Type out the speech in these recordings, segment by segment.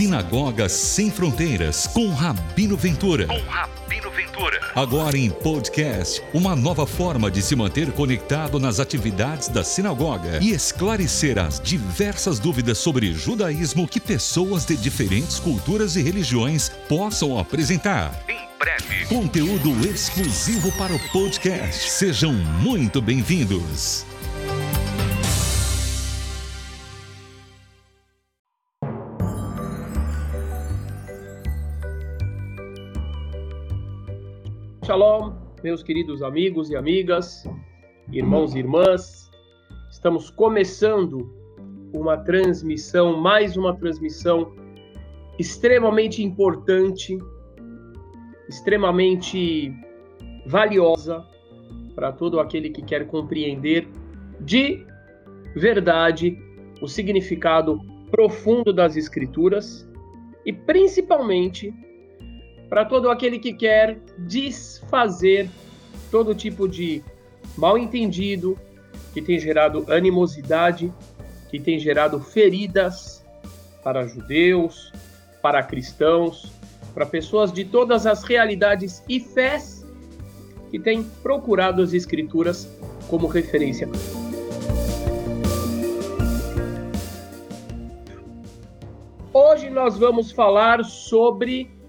Sinagoga Sem Fronteiras com Rabino Ventura. Com Rabino Ventura. Agora em podcast, uma nova forma de se manter conectado nas atividades da sinagoga e esclarecer as diversas dúvidas sobre judaísmo que pessoas de diferentes culturas e religiões possam apresentar. Em breve, conteúdo exclusivo para o podcast. Sejam muito bem-vindos. Shalom, meus queridos amigos e amigas, irmãos e irmãs. Estamos começando uma transmissão, mais uma transmissão extremamente importante, extremamente valiosa para todo aquele que quer compreender de verdade o significado profundo das Escrituras e principalmente para todo aquele que quer desfazer todo tipo de mal entendido que tem gerado animosidade, que tem gerado feridas para judeus, para cristãos, para pessoas de todas as realidades e fés que têm procurado as escrituras como referência. Hoje nós vamos falar sobre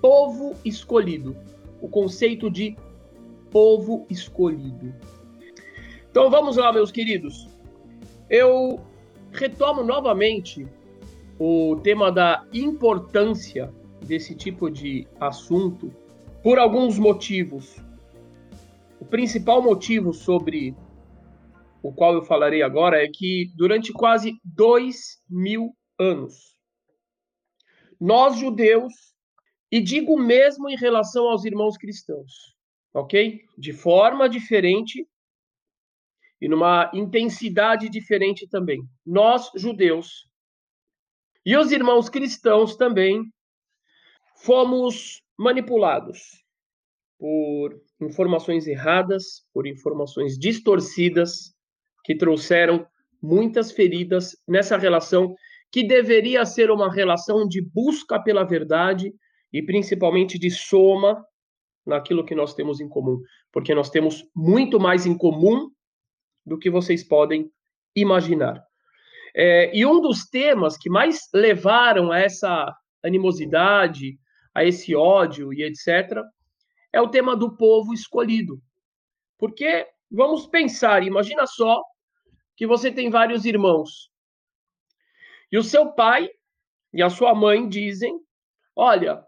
povo escolhido. O conceito de povo escolhido. Então vamos lá, meus queridos. Eu retomo novamente o tema da importância desse tipo de assunto por alguns motivos. O principal motivo sobre o qual eu falarei agora é que durante quase dois mil anos, nós judeus e digo mesmo em relação aos irmãos cristãos, ok? De forma diferente e numa intensidade diferente também. Nós, judeus, e os irmãos cristãos também fomos manipulados por informações erradas, por informações distorcidas, que trouxeram muitas feridas nessa relação que deveria ser uma relação de busca pela verdade e principalmente de soma naquilo que nós temos em comum, porque nós temos muito mais em comum do que vocês podem imaginar. É, e um dos temas que mais levaram a essa animosidade, a esse ódio e etc., é o tema do povo escolhido. Porque vamos pensar, imagina só que você tem vários irmãos. E o seu pai e a sua mãe dizem: Olha,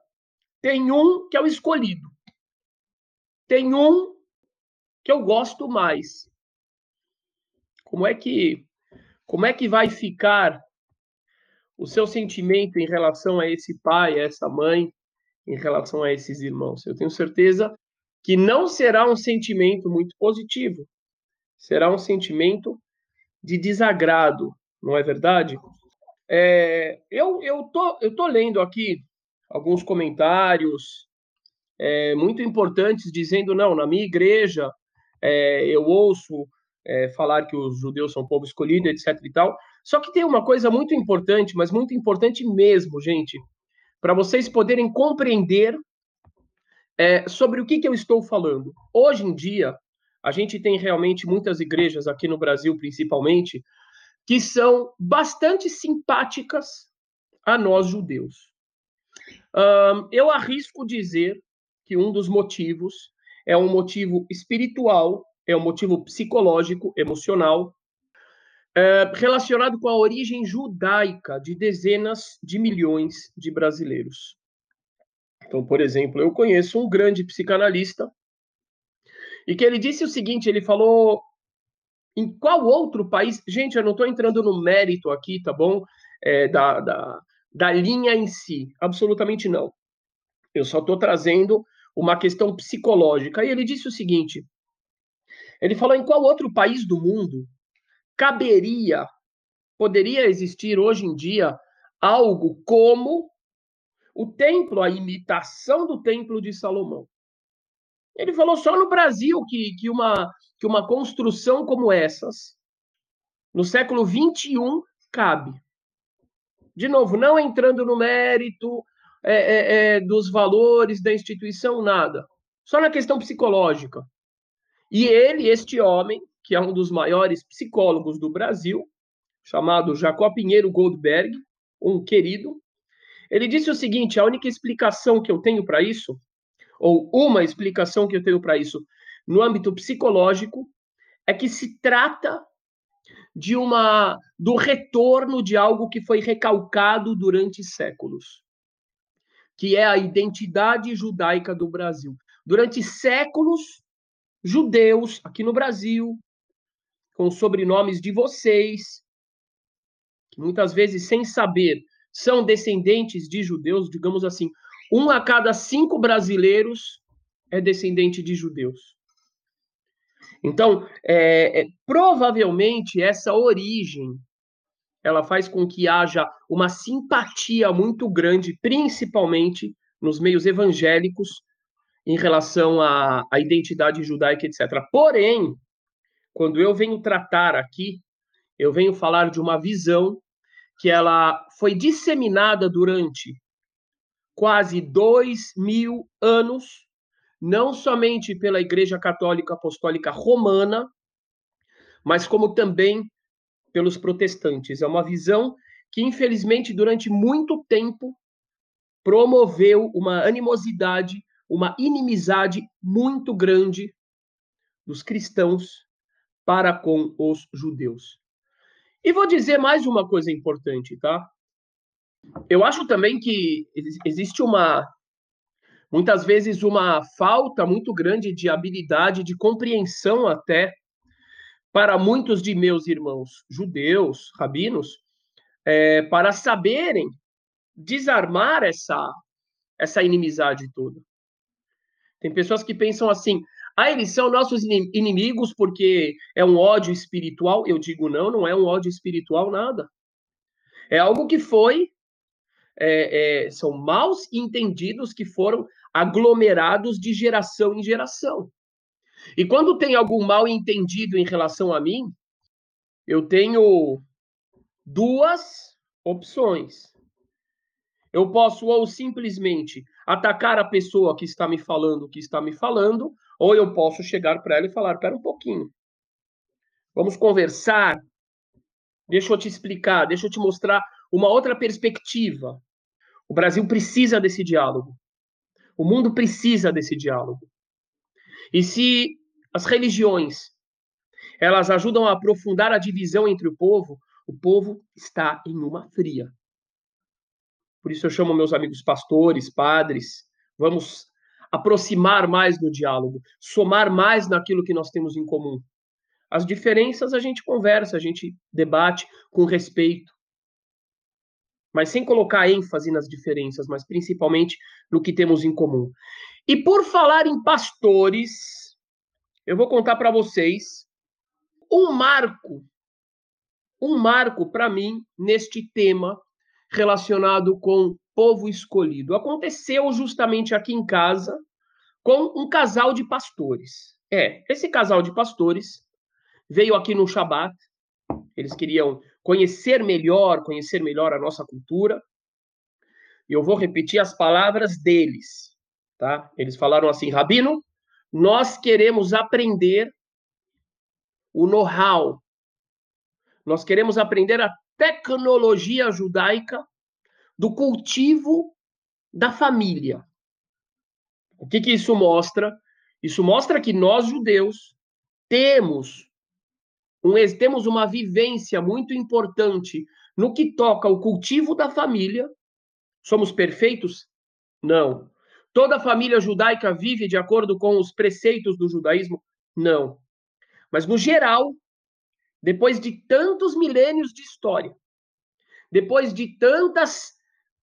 tem um que é o escolhido. Tem um que eu gosto mais. Como é que como é que vai ficar o seu sentimento em relação a esse pai, a essa mãe, em relação a esses irmãos? Eu tenho certeza que não será um sentimento muito positivo. Será um sentimento de desagrado, não é verdade? É, eu, eu, tô, eu tô lendo aqui alguns comentários é, muito importantes dizendo não, na minha igreja é, eu ouço é, falar que os judeus são povo escolhido, etc. e tal. Só que tem uma coisa muito importante, mas muito importante mesmo, gente, para vocês poderem compreender é, sobre o que, que eu estou falando. Hoje em dia, a gente tem realmente muitas igrejas aqui no Brasil, principalmente, que são bastante simpáticas a nós judeus. Um, eu arrisco dizer que um dos motivos é um motivo espiritual, é um motivo psicológico, emocional, é, relacionado com a origem judaica de dezenas de milhões de brasileiros. Então, por exemplo, eu conheço um grande psicanalista e que ele disse o seguinte: ele falou em qual outro país. Gente, eu não estou entrando no mérito aqui, tá bom? É, da, da, da linha em si. Absolutamente não. Eu só estou trazendo uma questão psicológica. E ele disse o seguinte: ele falou em qual outro país do mundo caberia, poderia existir hoje em dia algo como o templo, a imitação do templo de Salomão. Ele falou só no Brasil que, que, uma, que uma construção como essas, no século 21, cabe. De novo, não entrando no mérito é, é, é, dos valores da instituição, nada. Só na questão psicológica. E ele, este homem, que é um dos maiores psicólogos do Brasil, chamado Jacob Pinheiro Goldberg, um querido, ele disse o seguinte: a única explicação que eu tenho para isso, ou uma explicação que eu tenho para isso no âmbito psicológico, é que se trata de uma do retorno de algo que foi recalcado durante séculos, que é a identidade judaica do Brasil. Durante séculos, judeus aqui no Brasil, com sobrenomes de vocês, que muitas vezes sem saber são descendentes de judeus, digamos assim, um a cada cinco brasileiros é descendente de judeus. Então, é, é, provavelmente essa origem ela faz com que haja uma simpatia muito grande, principalmente nos meios evangélicos, em relação à, à identidade judaica, etc. Porém, quando eu venho tratar aqui, eu venho falar de uma visão que ela foi disseminada durante quase dois mil anos, não somente pela Igreja Católica Apostólica Romana, mas como também pelos protestantes. É uma visão que, infelizmente, durante muito tempo promoveu uma animosidade, uma inimizade muito grande dos cristãos para com os judeus. E vou dizer mais uma coisa importante, tá? Eu acho também que existe uma muitas vezes uma falta muito grande de habilidade, de compreensão até para muitos de meus irmãos judeus, rabinos, é, para saberem desarmar essa essa inimizade toda. Tem pessoas que pensam assim: ah, eles são nossos inimigos porque é um ódio espiritual. Eu digo, não, não é um ódio espiritual, nada. É algo que foi. É, é, são maus entendidos que foram aglomerados de geração em geração. E quando tem algum mal entendido em relação a mim, eu tenho duas opções. Eu posso ou simplesmente atacar a pessoa que está me falando o que está me falando, ou eu posso chegar para ela e falar: pera um pouquinho, vamos conversar, deixa eu te explicar, deixa eu te mostrar uma outra perspectiva. O Brasil precisa desse diálogo. O mundo precisa desse diálogo. E se as religiões elas ajudam a aprofundar a divisão entre o povo, o povo está em uma fria. Por isso eu chamo meus amigos pastores, padres, vamos aproximar mais do diálogo, somar mais naquilo que nós temos em comum. As diferenças a gente conversa, a gente debate com respeito, mas sem colocar ênfase nas diferenças, mas principalmente no que temos em comum. E por falar em pastores, eu vou contar para vocês um marco, um marco para mim neste tema relacionado com povo escolhido. Aconteceu justamente aqui em casa com um casal de pastores. É, esse casal de pastores veio aqui no Shabat. Eles queriam conhecer melhor, conhecer melhor a nossa cultura. E eu vou repetir as palavras deles, tá? Eles falaram assim: Rabino, nós queremos aprender o know-how. Nós queremos aprender a tecnologia judaica do cultivo da família. O que, que isso mostra? Isso mostra que nós, judeus, temos, um, temos uma vivência muito importante no que toca ao cultivo da família. Somos perfeitos? Não. Toda família judaica vive de acordo com os preceitos do judaísmo? Não. Mas, no geral, depois de tantos milênios de história, depois de tantas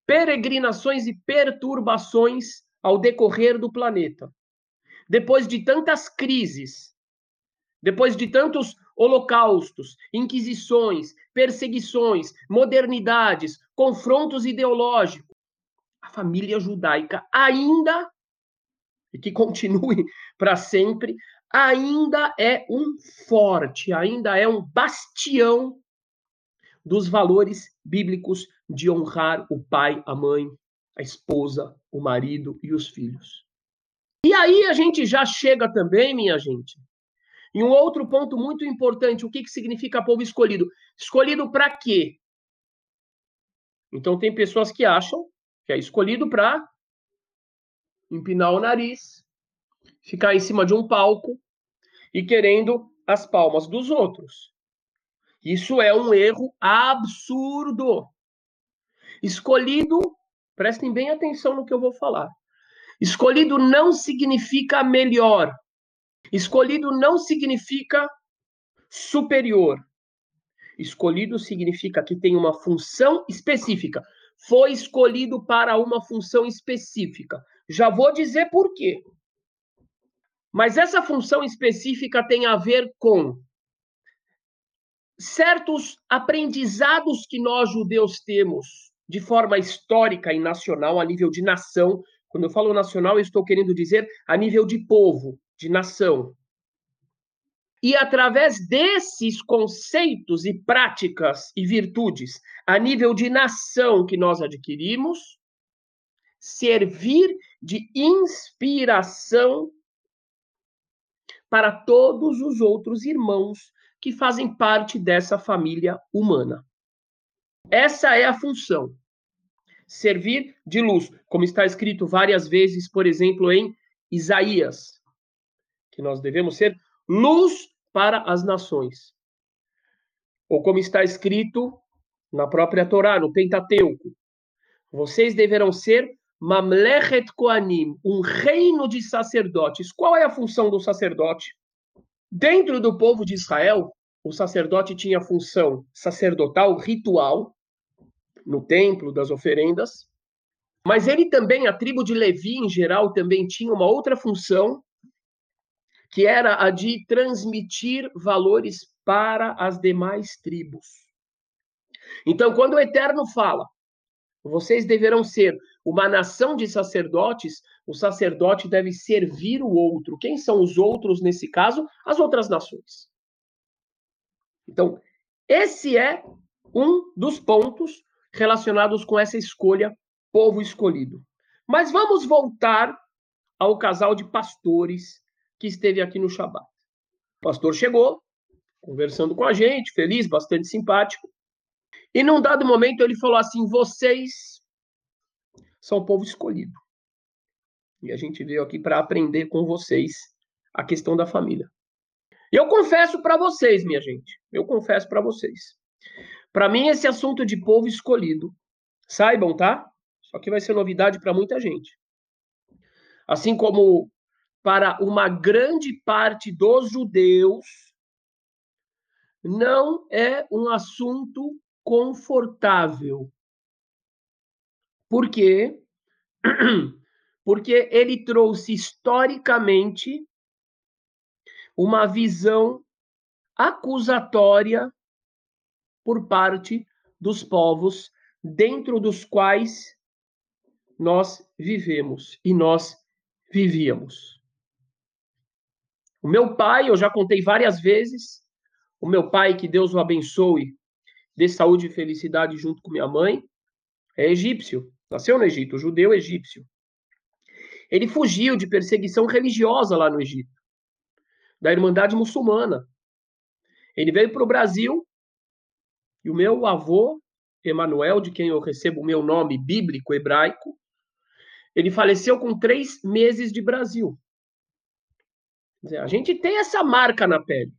peregrinações e perturbações ao decorrer do planeta. Depois de tantas crises, depois de tantos holocaustos, inquisições, perseguições, modernidades, confrontos ideológicos, a família judaica ainda, e que continue para sempre, ainda é um forte, ainda é um bastião dos valores bíblicos de honrar o pai, a mãe, a esposa, o marido e os filhos. E aí a gente já chega também, minha gente, em um outro ponto muito importante, o que, que significa povo escolhido? Escolhido para quê? Então tem pessoas que acham que é escolhido para empinar o nariz, ficar em cima de um palco e querendo as palmas dos outros. Isso é um erro absurdo. Escolhido, prestem bem atenção no que eu vou falar. Escolhido não significa melhor. Escolhido não significa superior. Escolhido significa que tem uma função específica. Foi escolhido para uma função específica. Já vou dizer por quê. Mas essa função específica tem a ver com certos aprendizados que nós judeus temos de forma histórica e nacional, a nível de nação. Quando eu falo nacional, eu estou querendo dizer a nível de povo, de nação. E através desses conceitos e práticas e virtudes, a nível de nação que nós adquirimos, servir de inspiração para todos os outros irmãos que fazem parte dessa família humana. Essa é a função. Servir de luz, como está escrito várias vezes, por exemplo, em Isaías, que nós devemos ser luz para as nações. Ou como está escrito na própria Torá, no Pentateuco, vocês deverão ser Mamlechet Koanim, um reino de sacerdotes. Qual é a função do sacerdote? Dentro do povo de Israel, o sacerdote tinha função sacerdotal, ritual, no templo das oferendas, mas ele também, a tribo de Levi em geral, também tinha uma outra função, que era a de transmitir valores para as demais tribos. Então, quando o Eterno fala, vocês deverão ser uma nação de sacerdotes, o sacerdote deve servir o outro. Quem são os outros nesse caso? As outras nações. Então, esse é um dos pontos relacionados com essa escolha, povo escolhido. Mas vamos voltar ao casal de pastores que esteve aqui no Shabat. O pastor chegou, conversando com a gente, feliz, bastante simpático. E num dado momento ele falou assim: vocês são o povo escolhido. E a gente veio aqui para aprender com vocês a questão da família. E eu confesso para vocês, minha gente, eu confesso para vocês. Para mim, esse assunto de povo escolhido, saibam, tá? Isso aqui vai ser novidade para muita gente. Assim como para uma grande parte dos judeus, não é um assunto confortável. Por quê? Porque ele trouxe historicamente uma visão acusatória por parte dos povos dentro dos quais nós vivemos e nós vivíamos. O meu pai, eu já contei várias vezes, o meu pai, que Deus o abençoe, dê saúde e felicidade junto com minha mãe, é egípcio, nasceu no Egito, judeu egípcio. Ele fugiu de perseguição religiosa lá no Egito, da Irmandade Muçulmana. Ele veio para o Brasil e o meu avô, Emanuel, de quem eu recebo o meu nome bíblico hebraico, ele faleceu com três meses de Brasil. Dizer, a gente tem essa marca na pele.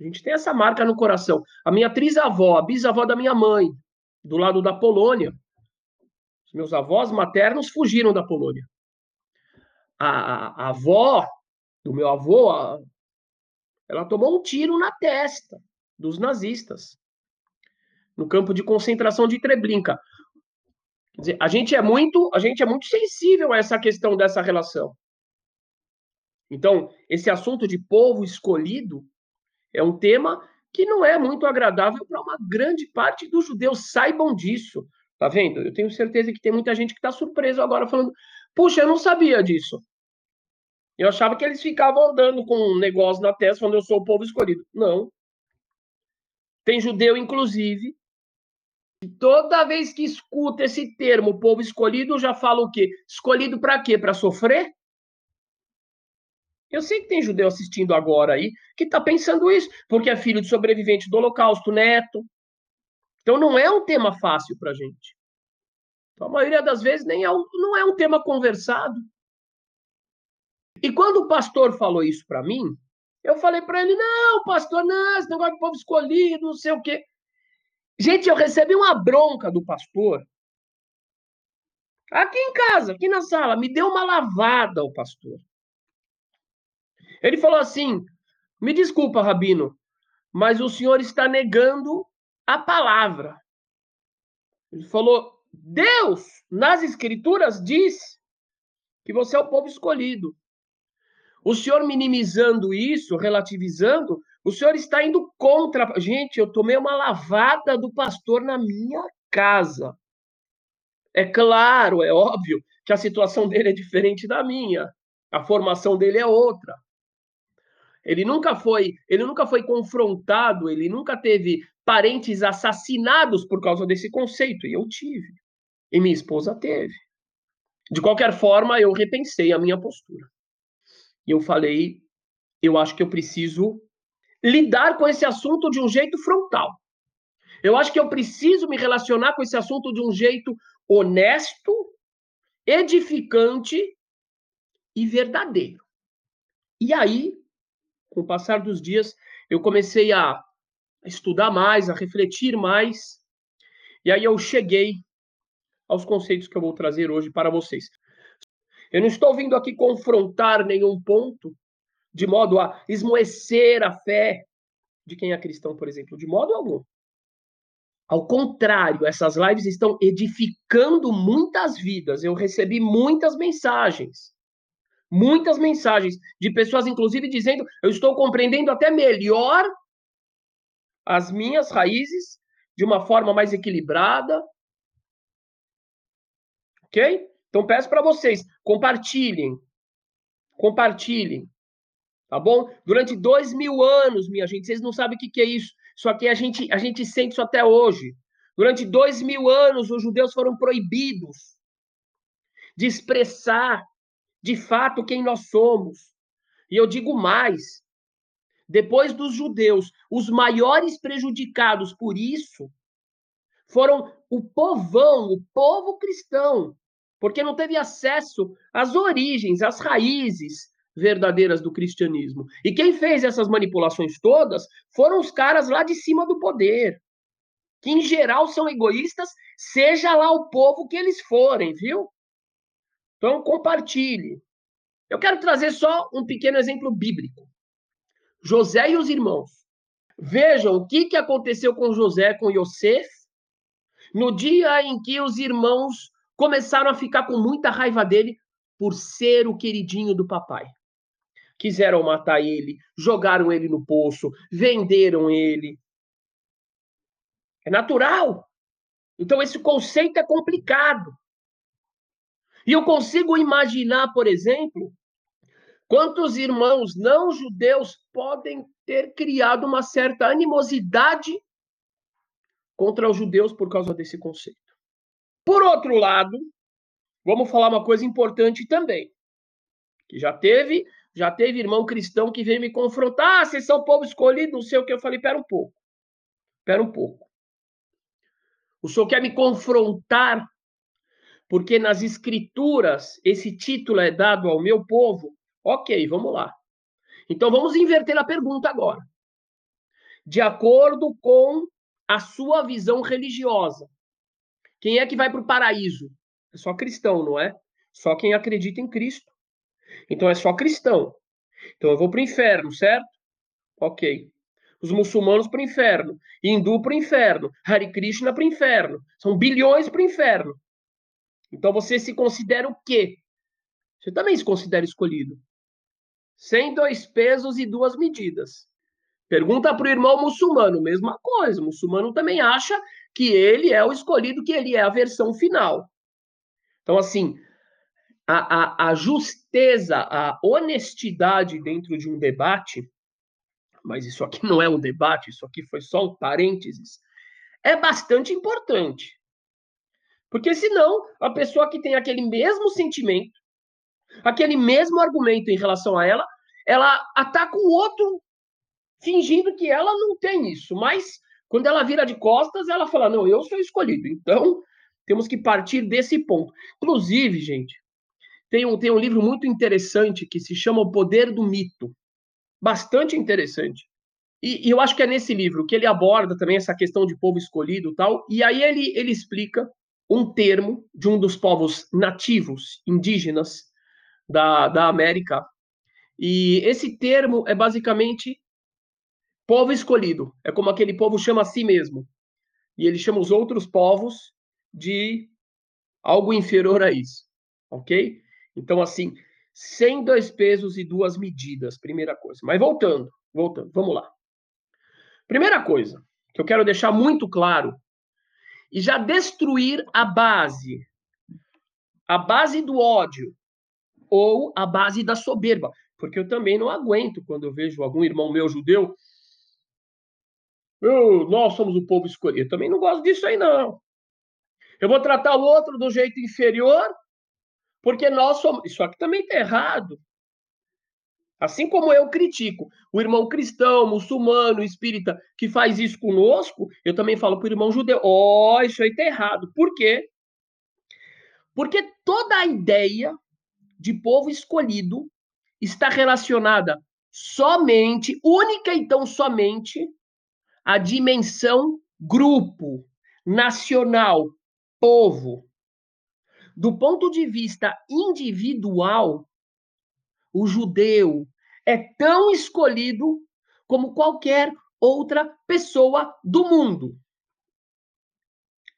A gente tem essa marca no coração. A minha trisavó, a bisavó da minha mãe, do lado da Polônia. Os meus avós maternos fugiram da Polônia. A, a, a avó do meu avô, a, ela tomou um tiro na testa dos nazistas no campo de concentração de Treblinka. Quer dizer, a gente é muito, a gente é muito sensível a essa questão dessa relação. Então, esse assunto de povo escolhido é um tema que não é muito agradável para uma grande parte dos judeus. Saibam disso. Tá vendo? Eu tenho certeza que tem muita gente que está surpreso agora falando: puxa, eu não sabia disso. Eu achava que eles ficavam andando com um negócio na testa quando eu sou o povo escolhido. Não. Tem judeu, inclusive, que toda vez que escuta esse termo, povo escolhido, já fala o quê? Escolhido para quê? Para sofrer? Eu sei que tem judeu assistindo agora aí que está pensando isso, porque é filho de sobrevivente do Holocausto, neto. Então não é um tema fácil para a gente. Então, a maioria das vezes nem é um, não é um tema conversado. E quando o pastor falou isso para mim, eu falei para ele: não, pastor, não, esse negócio de povo escolhido, não sei o quê. Gente, eu recebi uma bronca do pastor. Aqui em casa, aqui na sala, me deu uma lavada o pastor. Ele falou assim: me desculpa, Rabino, mas o senhor está negando a palavra. Ele falou: Deus, nas Escrituras, diz que você é o povo escolhido. O senhor minimizando isso, relativizando, o senhor está indo contra. Gente, eu tomei uma lavada do pastor na minha casa. É claro, é óbvio que a situação dele é diferente da minha. A formação dele é outra. Ele nunca foi, ele nunca foi confrontado, ele nunca teve parentes assassinados por causa desse conceito, e eu tive. E minha esposa teve. De qualquer forma, eu repensei a minha postura. E eu falei, eu acho que eu preciso lidar com esse assunto de um jeito frontal. Eu acho que eu preciso me relacionar com esse assunto de um jeito honesto, edificante e verdadeiro. E aí com o passar dos dias, eu comecei a estudar mais, a refletir mais, e aí eu cheguei aos conceitos que eu vou trazer hoje para vocês. Eu não estou vindo aqui confrontar nenhum ponto de modo a esmoecer a fé de quem é cristão, por exemplo, de modo algum. Ao contrário, essas lives estão edificando muitas vidas. Eu recebi muitas mensagens muitas mensagens de pessoas, inclusive, dizendo: eu estou compreendendo até melhor as minhas raízes de uma forma mais equilibrada. Ok? Então peço para vocês, compartilhem. Compartilhem. Tá bom? Durante dois mil anos, minha gente, vocês não sabem o que, que é isso. Isso aqui a gente, a gente sente isso até hoje. Durante dois mil anos, os judeus foram proibidos de expressar de fato quem nós somos. E eu digo mais: depois dos judeus, os maiores prejudicados por isso foram o povão, o povo cristão, porque não teve acesso às origens, às raízes verdadeiras do cristianismo. E quem fez essas manipulações todas foram os caras lá de cima do poder, que em geral são egoístas, seja lá o povo que eles forem, viu? Então, compartilhe. Eu quero trazer só um pequeno exemplo bíblico. José e os irmãos. Vejam o que, que aconteceu com José, com Yosef, no dia em que os irmãos começaram a ficar com muita raiva dele por ser o queridinho do papai. Quiseram matar ele, jogaram ele no poço, venderam ele. É natural. Então, esse conceito é complicado. E eu consigo imaginar, por exemplo, quantos irmãos não judeus podem ter criado uma certa animosidade contra os judeus por causa desse conceito. Por outro lado, vamos falar uma coisa importante também, que já teve, já teve irmão cristão que veio me confrontar, ah, vocês são povo escolhido, não sei o que, eu falei, pera um pouco, pera um pouco. O senhor quer me confrontar porque nas escrituras esse título é dado ao meu povo, ok, vamos lá. Então vamos inverter a pergunta agora. De acordo com a sua visão religiosa, quem é que vai para o paraíso? É só cristão, não é? Só quem acredita em Cristo. Então é só cristão. Então eu vou para o inferno, certo? Ok. Os muçulmanos para o inferno, hindu para o inferno, Hare Krishna para o inferno. São bilhões para o inferno. Então você se considera o quê? Você também se considera escolhido. Sem dois pesos e duas medidas. Pergunta para o irmão muçulmano, mesma coisa. O muçulmano também acha que ele é o escolhido, que ele é a versão final. Então, assim, a, a, a justeza, a honestidade dentro de um debate mas isso aqui não é um debate, isso aqui foi só um parênteses, é bastante importante. Porque senão, a pessoa que tem aquele mesmo sentimento, aquele mesmo argumento em relação a ela, ela ataca o outro fingindo que ela não tem isso. Mas quando ela vira de costas, ela fala: não, eu sou escolhido. Então, temos que partir desse ponto. Inclusive, gente, tem um, tem um livro muito interessante que se chama O Poder do Mito. Bastante interessante. E, e, eu acho que é nesse livro que ele aborda também essa questão de povo escolhido tal. E aí ele, ele explica um termo de um dos povos nativos, indígenas da, da América. E esse termo é basicamente povo escolhido. É como aquele povo chama a si mesmo. E ele chama os outros povos de algo inferior a isso. Ok? Então, assim, sem dois pesos e duas medidas, primeira coisa. Mas voltando, voltando, vamos lá. Primeira coisa que eu quero deixar muito claro e já destruir a base, a base do ódio ou a base da soberba, porque eu também não aguento quando eu vejo algum irmão meu judeu, eu, nós somos o povo escolhido. Eu também não gosto disso aí não. Eu vou tratar o outro do jeito inferior, porque nós somos. Isso aqui também está errado. Assim como eu critico o irmão cristão, muçulmano, espírita que faz isso conosco, eu também falo para o irmão judeu: ó, oh, isso aí está errado. Por quê? Porque toda a ideia de povo escolhido está relacionada somente, única e tão somente, à dimensão grupo, nacional, povo. Do ponto de vista individual, o judeu é tão escolhido como qualquer outra pessoa do mundo.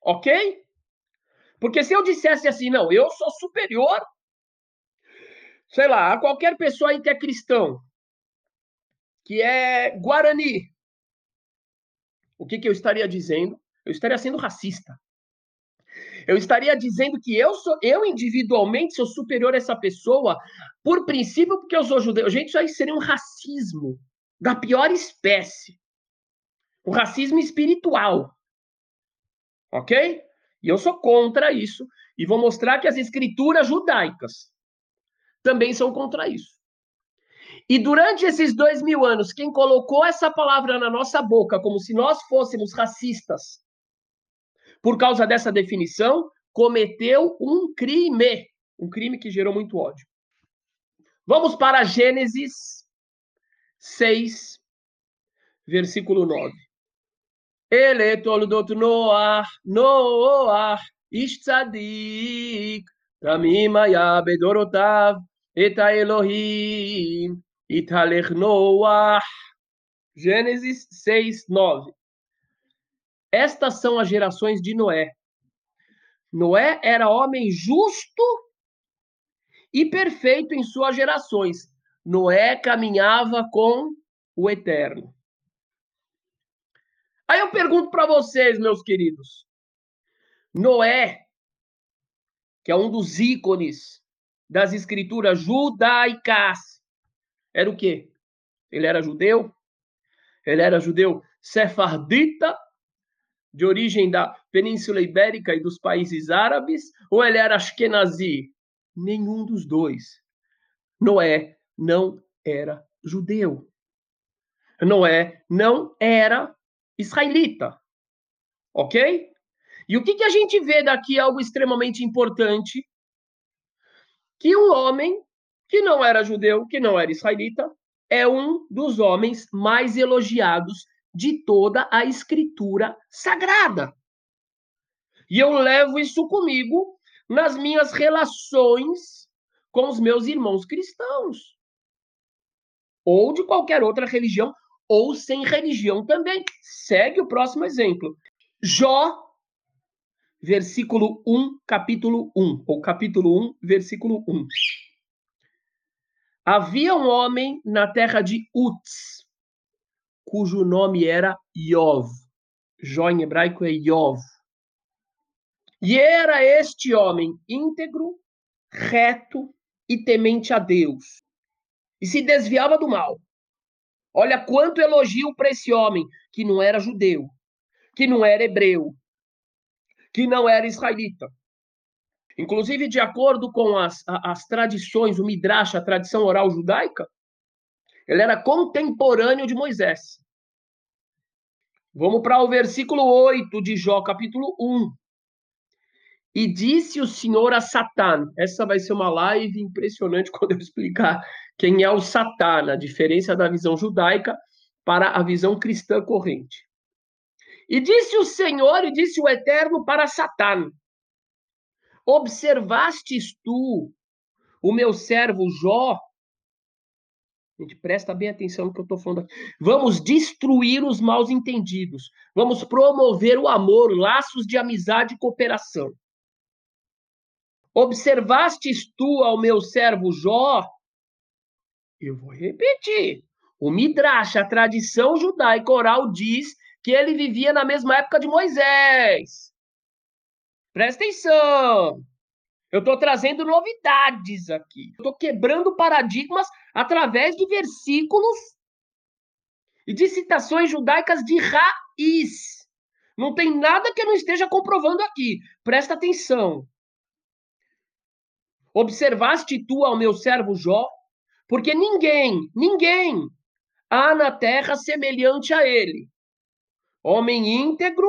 Ok? Porque se eu dissesse assim, não, eu sou superior, sei lá, a qualquer pessoa aí que é cristão, que é guarani, o que, que eu estaria dizendo? Eu estaria sendo racista. Eu estaria dizendo que eu sou, eu individualmente sou superior a essa pessoa por princípio porque eu sou judeu. Gente, isso aí seria um racismo da pior espécie. Um racismo espiritual. OK? E eu sou contra isso e vou mostrar que as escrituras judaicas também são contra isso. E durante esses dois mil anos, quem colocou essa palavra na nossa boca como se nós fôssemos racistas, por causa dessa definição, cometeu um crime. Um crime que gerou muito ódio. Vamos para Gênesis 6, versículo 9. Ele toldot Noah, Noah, ish tzadik, tamim היה בדורותיו את האלוהים, התהלך נוח. Gênesis 6, 9. Estas são as gerações de Noé. Noé era homem justo e perfeito em suas gerações. Noé caminhava com o Eterno. Aí eu pergunto para vocês, meus queridos. Noé, que é um dos ícones das escrituras judaicas, era o quê? Ele era judeu? Ele era judeu sefardita de origem da Península Ibérica e dos países árabes, ou ele era Ashkenazi? Nenhum dos dois. Noé não era judeu. Noé não era israelita. Ok? E o que, que a gente vê daqui? Algo extremamente importante. Que um homem que não era judeu, que não era israelita, é um dos homens mais elogiados de toda a escritura sagrada. E eu levo isso comigo nas minhas relações com os meus irmãos cristãos. Ou de qualquer outra religião, ou sem religião também. Segue o próximo exemplo. Jó, versículo 1, capítulo 1, ou capítulo 1, versículo 1. Havia um homem na terra de Uz, cujo nome era Iov. Jó em hebraico é Iov. E era este homem íntegro, reto e temente a Deus, e se desviava do mal. Olha quanto elogio para esse homem que não era judeu, que não era hebreu, que não era israelita. Inclusive, de acordo com as, as tradições, o Midrash, a tradição oral judaica, ele era contemporâneo de Moisés. Vamos para o versículo 8 de Jó, capítulo 1. E disse o Senhor a Satã. Essa vai ser uma live impressionante quando eu explicar quem é o Satã, a diferença da visão judaica para a visão cristã corrente. E disse o Senhor e disse o Eterno para Satã: Observastes tu o meu servo Jó? Gente, presta bem atenção no que eu estou falando aqui. Vamos destruir os mal entendidos. Vamos promover o amor, laços de amizade e cooperação. Observastes tu ao meu servo Jó? Eu vou repetir. O Midrash, a tradição judaica oral, diz que ele vivia na mesma época de Moisés. Presta atenção. Eu estou trazendo novidades aqui. Estou quebrando paradigmas através de versículos e de citações judaicas de raiz. Não tem nada que eu não esteja comprovando aqui. Presta atenção. Observaste tu ao meu servo Jó? Porque ninguém, ninguém há na terra semelhante a ele. Homem íntegro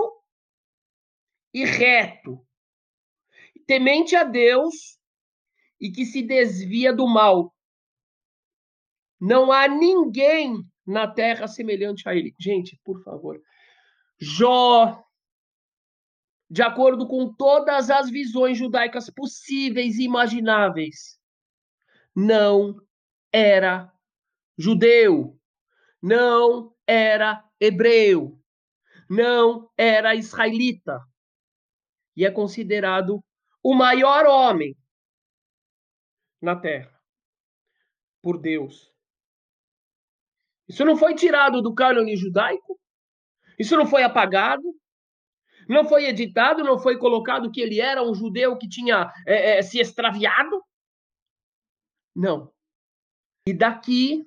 e reto, temente a Deus e que se desvia do mal. Não há ninguém na terra semelhante a ele. Gente, por favor. Jó, de acordo com todas as visões judaicas possíveis e imagináveis, não era judeu, não era hebreu, não era israelita. E é considerado o maior homem na terra por Deus. Isso não foi tirado do cânone judaico? Isso não foi apagado? Não foi editado? Não foi colocado que ele era um judeu que tinha é, é, se extraviado? Não. E daqui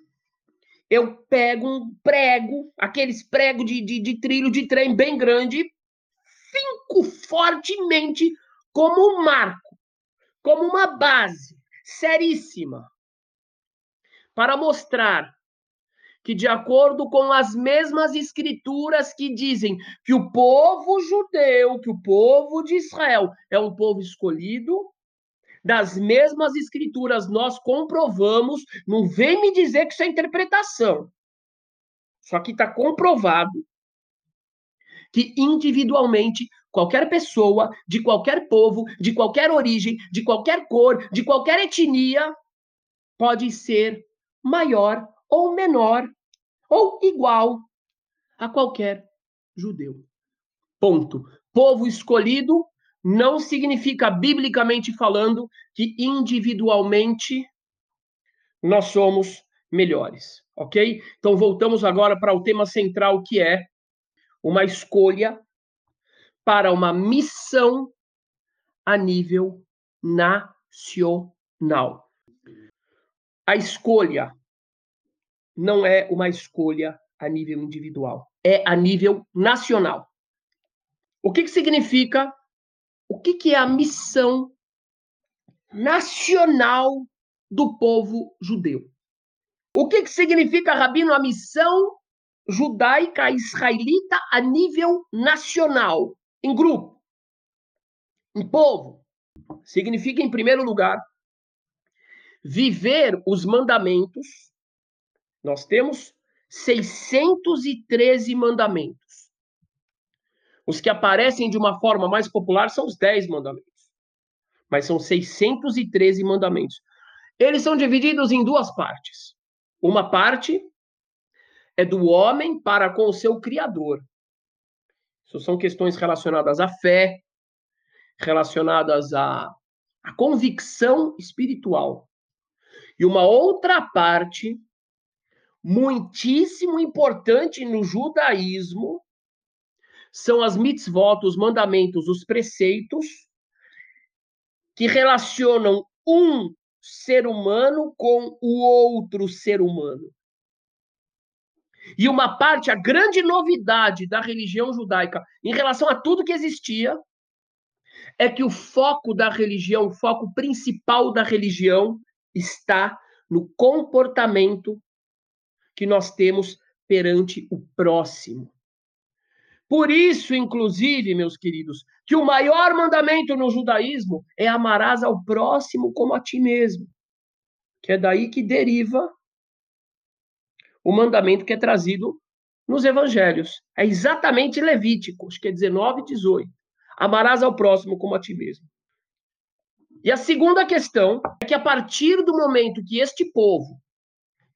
eu pego um prego, aqueles pregos de, de, de trilho de trem bem grande, finco fortemente como um marco, como uma base seríssima, para mostrar que, de acordo com as mesmas escrituras que dizem que o povo judeu, que o povo de Israel é um povo escolhido, das mesmas escrituras nós comprovamos, não vem me dizer que isso é interpretação. Só que está comprovado que individualmente qualquer pessoa, de qualquer povo, de qualquer origem, de qualquer cor, de qualquer etnia, pode ser maior ou menor ou igual a qualquer judeu. Ponto. Povo escolhido não significa, biblicamente falando, que individualmente nós somos melhores, ok? Então voltamos agora para o tema central que é uma escolha para uma missão a nível nacional. A escolha não é uma escolha a nível individual, é a nível nacional. O que, que significa? O que, que é a missão nacional do povo judeu? O que, que significa, Rabino, a missão judaica israelita a nível nacional? em grupo, em povo, significa, em primeiro lugar, viver os mandamentos. Nós temos 613 mandamentos. Os que aparecem de uma forma mais popular são os 10 mandamentos. Mas são 613 mandamentos. Eles são divididos em duas partes. Uma parte é do homem para com o seu Criador. Isso são questões relacionadas à fé, relacionadas à, à convicção espiritual. E uma outra parte, muitíssimo importante no judaísmo, são as mitzvot, os mandamentos, os preceitos, que relacionam um ser humano com o outro ser humano. E uma parte, a grande novidade da religião judaica em relação a tudo que existia, é que o foco da religião, o foco principal da religião, está no comportamento que nós temos perante o próximo. Por isso, inclusive, meus queridos, que o maior mandamento no judaísmo é amarás ao próximo como a ti mesmo. Que é daí que deriva o mandamento que é trazido nos evangelhos. É exatamente Levítico, acho que é 19 e 18. Amarás ao próximo como a ti mesmo. E a segunda questão é que a partir do momento que este povo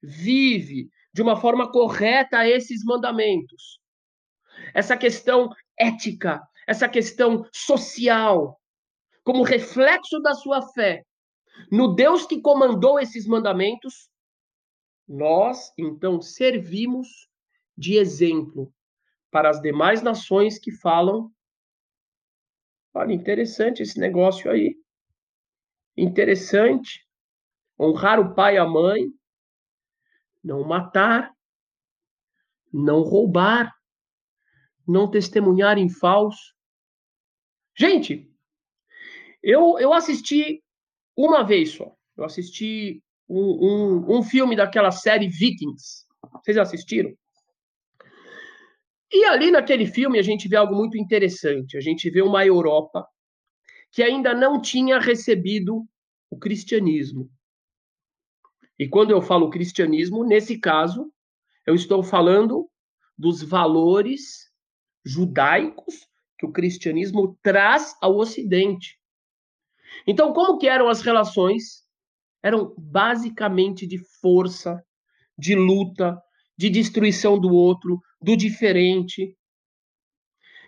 vive de uma forma correta esses mandamentos, essa questão ética, essa questão social, como reflexo da sua fé no Deus que comandou esses mandamentos, nós então servimos de exemplo para as demais nações que falam. Olha, interessante esse negócio aí. Interessante. Honrar o pai e a mãe, não matar, não roubar, não testemunhar em falso. Gente, eu, eu assisti uma vez só. Eu assisti um, um, um filme daquela série Vikings. Vocês assistiram? E ali naquele filme a gente vê algo muito interessante. A gente vê uma Europa que ainda não tinha recebido o cristianismo. E quando eu falo cristianismo, nesse caso, eu estou falando dos valores judaicos que o cristianismo traz ao Ocidente. Então, como que eram as relações? Eram basicamente de força, de luta, de destruição do outro, do diferente.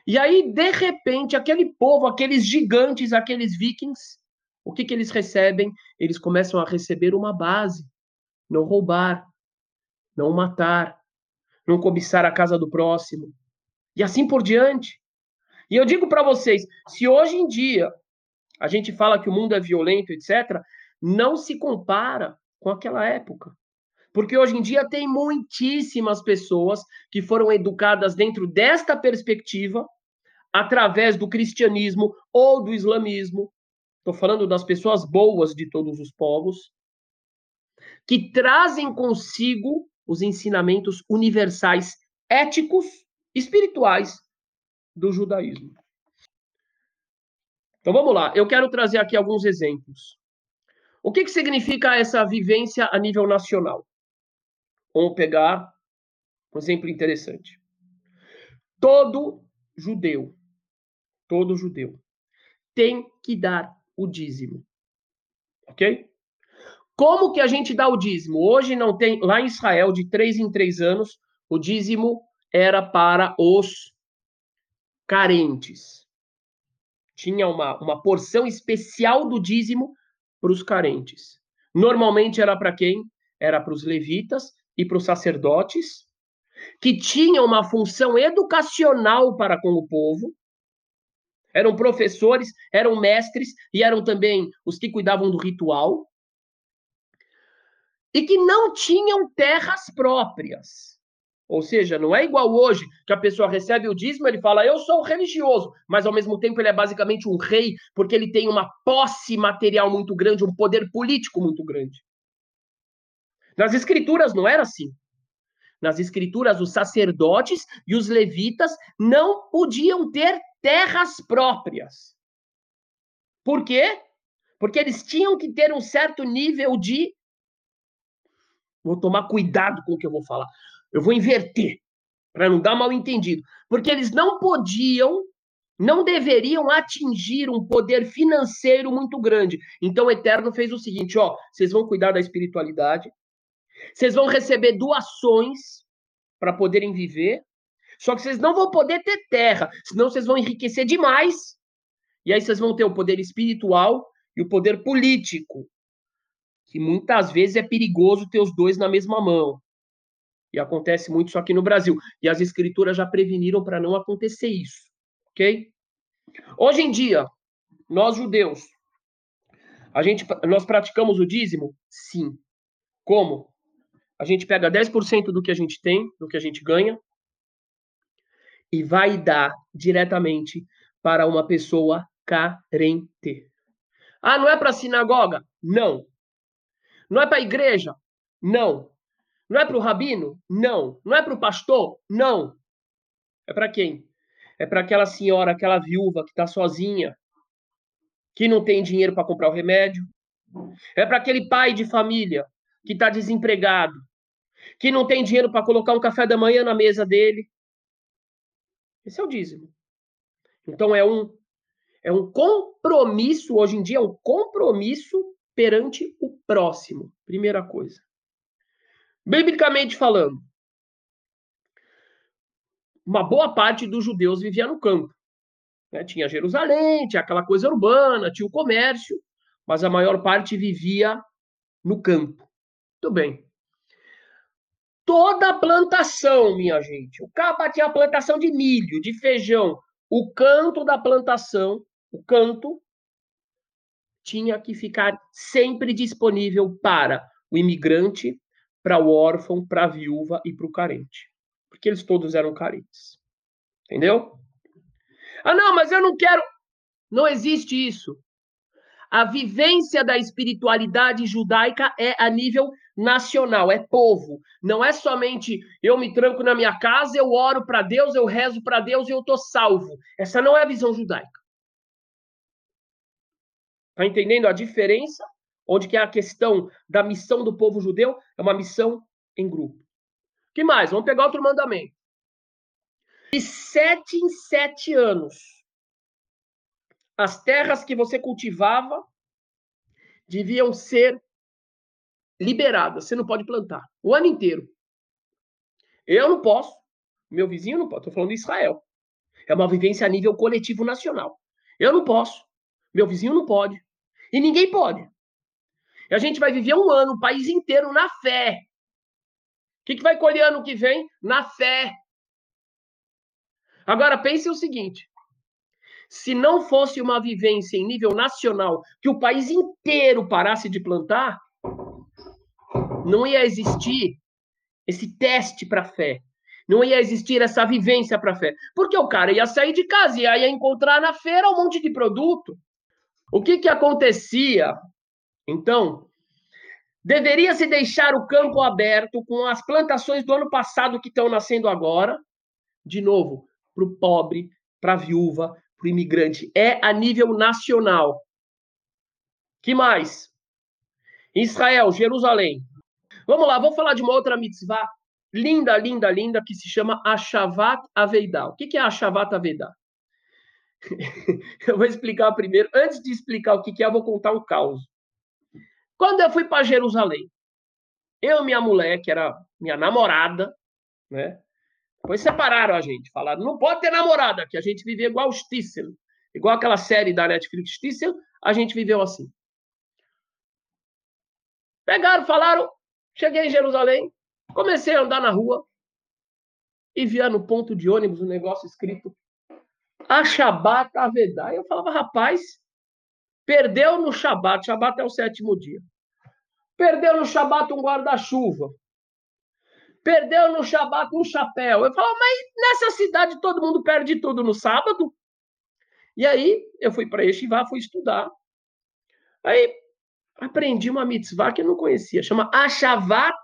E aí, de repente, aquele povo, aqueles gigantes, aqueles vikings, o que, que eles recebem? Eles começam a receber uma base: não roubar, não matar, não cobiçar a casa do próximo, e assim por diante. E eu digo para vocês: se hoje em dia a gente fala que o mundo é violento, etc., não se compara com aquela época. Porque hoje em dia tem muitíssimas pessoas que foram educadas dentro desta perspectiva, através do cristianismo ou do islamismo. Estou falando das pessoas boas de todos os povos, que trazem consigo os ensinamentos universais éticos, espirituais do judaísmo. Então vamos lá, eu quero trazer aqui alguns exemplos. O que, que significa essa vivência a nível nacional? Vamos pegar um exemplo interessante. Todo judeu, todo judeu, tem que dar o dízimo. Ok? Como que a gente dá o dízimo? Hoje não tem, lá em Israel, de três em três anos, o dízimo era para os carentes tinha uma, uma porção especial do dízimo para os carentes. Normalmente era para quem? Era para os levitas e para os sacerdotes, que tinham uma função educacional para com o povo. Eram professores, eram mestres e eram também os que cuidavam do ritual. E que não tinham terras próprias. Ou seja, não é igual hoje, que a pessoa recebe o dízimo, ele fala, eu sou religioso, mas ao mesmo tempo ele é basicamente um rei, porque ele tem uma posse material muito grande, um poder político muito grande. Nas escrituras não era assim. Nas escrituras, os sacerdotes e os levitas não podiam ter terras próprias. Por quê? Porque eles tinham que ter um certo nível de. Vou tomar cuidado com o que eu vou falar eu vou inverter, para não dar mal entendido. Porque eles não podiam, não deveriam atingir um poder financeiro muito grande. Então o Eterno fez o seguinte: ó, vocês vão cuidar da espiritualidade, vocês vão receber doações para poderem viver, só que vocês não vão poder ter terra, senão vocês vão enriquecer demais. E aí vocês vão ter o poder espiritual e o poder político, que muitas vezes é perigoso ter os dois na mesma mão. E acontece muito isso aqui no Brasil. E as escrituras já preveniram para não acontecer isso. Ok? Hoje em dia, nós judeus, a gente, nós praticamos o dízimo? Sim. Como? a gente pega 10% do que a gente tem, do que a gente ganha, e vai dar diretamente para uma pessoa carente. Ah, não é para a sinagoga? Não. Não é para a igreja? Não. Não é para o rabino? Não. Não é para o pastor? Não. É para quem? É para aquela senhora, aquela viúva que está sozinha, que não tem dinheiro para comprar o remédio. É para aquele pai de família que está desempregado, que não tem dinheiro para colocar um café da manhã na mesa dele. Esse é o dízimo. Então é um é um compromisso, hoje em dia é um compromisso perante o próximo. Primeira coisa. Biblicamente falando, uma boa parte dos judeus vivia no campo. Né? Tinha Jerusalém, tinha aquela coisa urbana, tinha o comércio, mas a maior parte vivia no campo. Tudo bem. Toda a plantação, minha gente. O capa tinha a plantação de milho, de feijão. O canto da plantação, o canto, tinha que ficar sempre disponível para o imigrante, para o órfão, para a viúva e para o carente. Porque eles todos eram carentes. Entendeu? Ah, não, mas eu não quero. Não existe isso. A vivência da espiritualidade judaica é a nível nacional, é povo. Não é somente eu me tranco na minha casa, eu oro para Deus, eu rezo para Deus e eu tô salvo. Essa não é a visão judaica. Tá entendendo a diferença? Onde que é a questão da missão do povo judeu é uma missão em grupo. que mais? Vamos pegar outro mandamento. De sete em sete anos, as terras que você cultivava deviam ser liberadas. Você não pode plantar o ano inteiro. Eu não posso, meu vizinho não pode. Estou falando de Israel. É uma vivência a nível coletivo nacional. Eu não posso, meu vizinho não pode. E ninguém pode. E a gente vai viver um ano, o país inteiro, na fé. O que, que vai colher ano que vem? Na fé. Agora, pense o seguinte: se não fosse uma vivência em nível nacional, que o país inteiro parasse de plantar, não ia existir esse teste para fé. Não ia existir essa vivência para fé. Porque o cara ia sair de casa e ia encontrar na feira um monte de produto. O que, que acontecia? Então, deveria se deixar o campo aberto com as plantações do ano passado que estão nascendo agora, de novo, para o pobre, para a viúva, para o imigrante, é a nível nacional. Que mais? Israel, Jerusalém. Vamos lá, vamos falar de uma outra mitzvah linda, linda, linda, que se chama Ashavat Aveidá. O que é Ashavat Aveidá? eu vou explicar primeiro. Antes de explicar o que é, eu vou contar um caos. Quando eu fui para Jerusalém, eu e minha mulher, que era minha namorada, né? Depois separaram a gente, falaram, não pode ter namorada, que a gente vivia igual o Stissel, igual aquela série da Netflix Stissel, a gente viveu assim. Pegaram, falaram, cheguei em Jerusalém, comecei a andar na rua e via no ponto de ônibus um negócio escrito a Shabat Avedá. Eu falava, rapaz, perdeu no Shabat, Shabat é o sétimo dia. Perdeu no Shabat um guarda-chuva. Perdeu no Shabat um chapéu. Eu falava, mas nessa cidade todo mundo perde tudo no sábado? E aí eu fui para Yeshiva, fui estudar. Aí aprendi uma mitzvah que eu não conhecia, chama Ashavat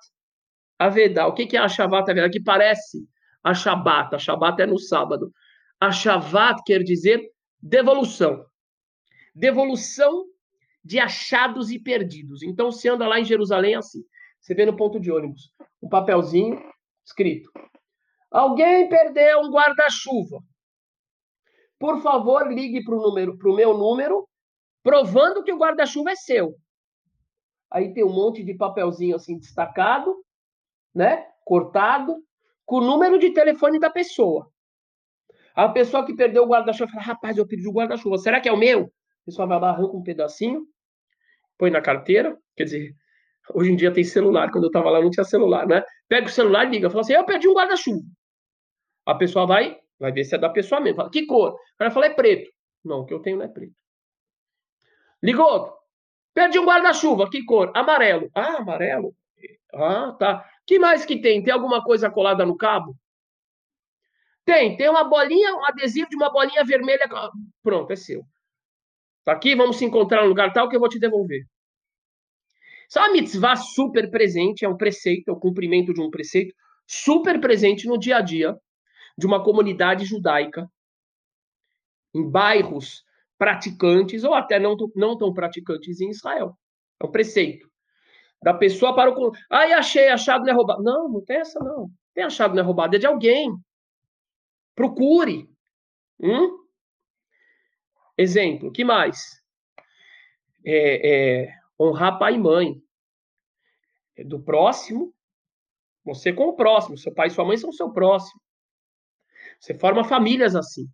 Avedá. O que é Ashavat Avedá? Que parece a Shabat. A Shabat é no sábado. A quer dizer devolução. Devolução de achados e perdidos. Então, se anda lá em Jerusalém assim. Você vê no ponto de ônibus um papelzinho escrito: Alguém perdeu um guarda-chuva. Por favor, ligue para o meu número, provando que o guarda-chuva é seu. Aí tem um monte de papelzinho assim destacado, né? Cortado, com o número de telefone da pessoa. A pessoa que perdeu o guarda-chuva fala: rapaz, eu perdi o guarda-chuva, será que é o meu? A pessoa vai lá, arranca um pedacinho, põe na carteira, quer dizer, hoje em dia tem celular, quando eu estava lá não tinha celular, né? Pega o celular e liga, fala assim: eu perdi um guarda-chuva. A pessoa vai, vai ver se é da pessoa mesmo. Fala, que cor? Cara fala: é preto. Não, o que eu tenho não é preto. Ligou. Perdi um guarda-chuva, que cor? Amarelo. Ah, amarelo. Ah, tá. que mais que tem? Tem alguma coisa colada no cabo? Tem, tem uma bolinha, um adesivo de uma bolinha vermelha. Pronto, é seu. Tá aqui, vamos se encontrar no lugar tal que eu vou te devolver. Só a mitzvah super presente, é um preceito, é o cumprimento de um preceito, super presente no dia a dia de uma comunidade judaica, em bairros praticantes ou até não, não tão praticantes em Israel. É um preceito. Da pessoa para o. Ai, achei, achado não é roubado. Não, não tem essa, não. Tem achado não é roubado, é de alguém. Procure. Hum? Exemplo, que mais? É, é, honrar pai e mãe. É do próximo, você com o próximo. Seu pai e sua mãe são seu próximo. Você forma famílias assim.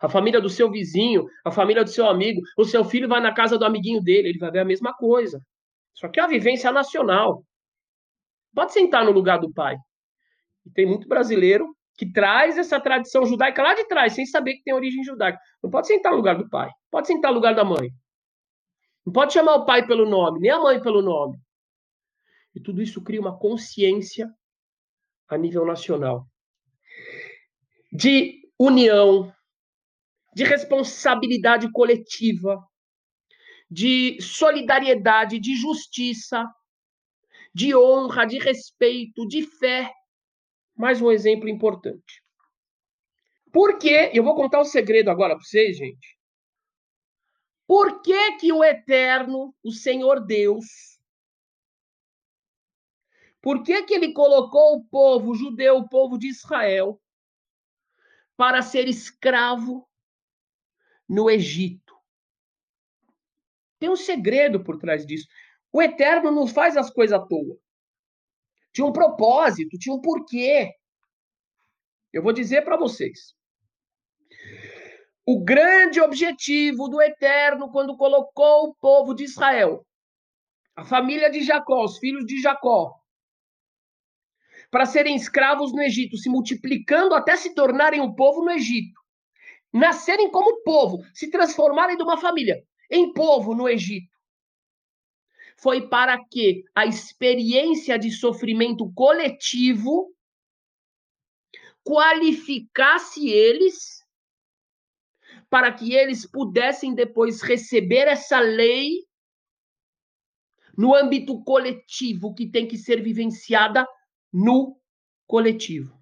A família do seu vizinho, a família do seu amigo. O seu filho vai na casa do amiguinho dele, ele vai ver a mesma coisa. Só que é a vivência nacional. Pode sentar no lugar do pai. E tem muito brasileiro que traz essa tradição judaica lá de trás, sem saber que tem origem judaica. Não pode sentar no lugar do pai. Pode sentar no lugar da mãe. Não pode chamar o pai pelo nome, nem a mãe pelo nome. E tudo isso cria uma consciência a nível nacional de união, de responsabilidade coletiva, de solidariedade, de justiça, de honra, de respeito, de fé. Mais um exemplo importante. Por que, eu vou contar o um segredo agora para vocês, gente. Por que que o Eterno, o Senhor Deus, por que que ele colocou o povo judeu, o povo de Israel, para ser escravo no Egito? Tem um segredo por trás disso. O Eterno não faz as coisas à toa. Tinha um propósito, tinha um porquê. Eu vou dizer para vocês. O grande objetivo do Eterno quando colocou o povo de Israel, a família de Jacó, os filhos de Jacó, para serem escravos no Egito, se multiplicando até se tornarem um povo no Egito, nascerem como povo, se transformarem de uma família em povo no Egito. Foi para que a experiência de sofrimento coletivo qualificasse eles para que eles pudessem depois receber essa lei no âmbito coletivo que tem que ser vivenciada no coletivo.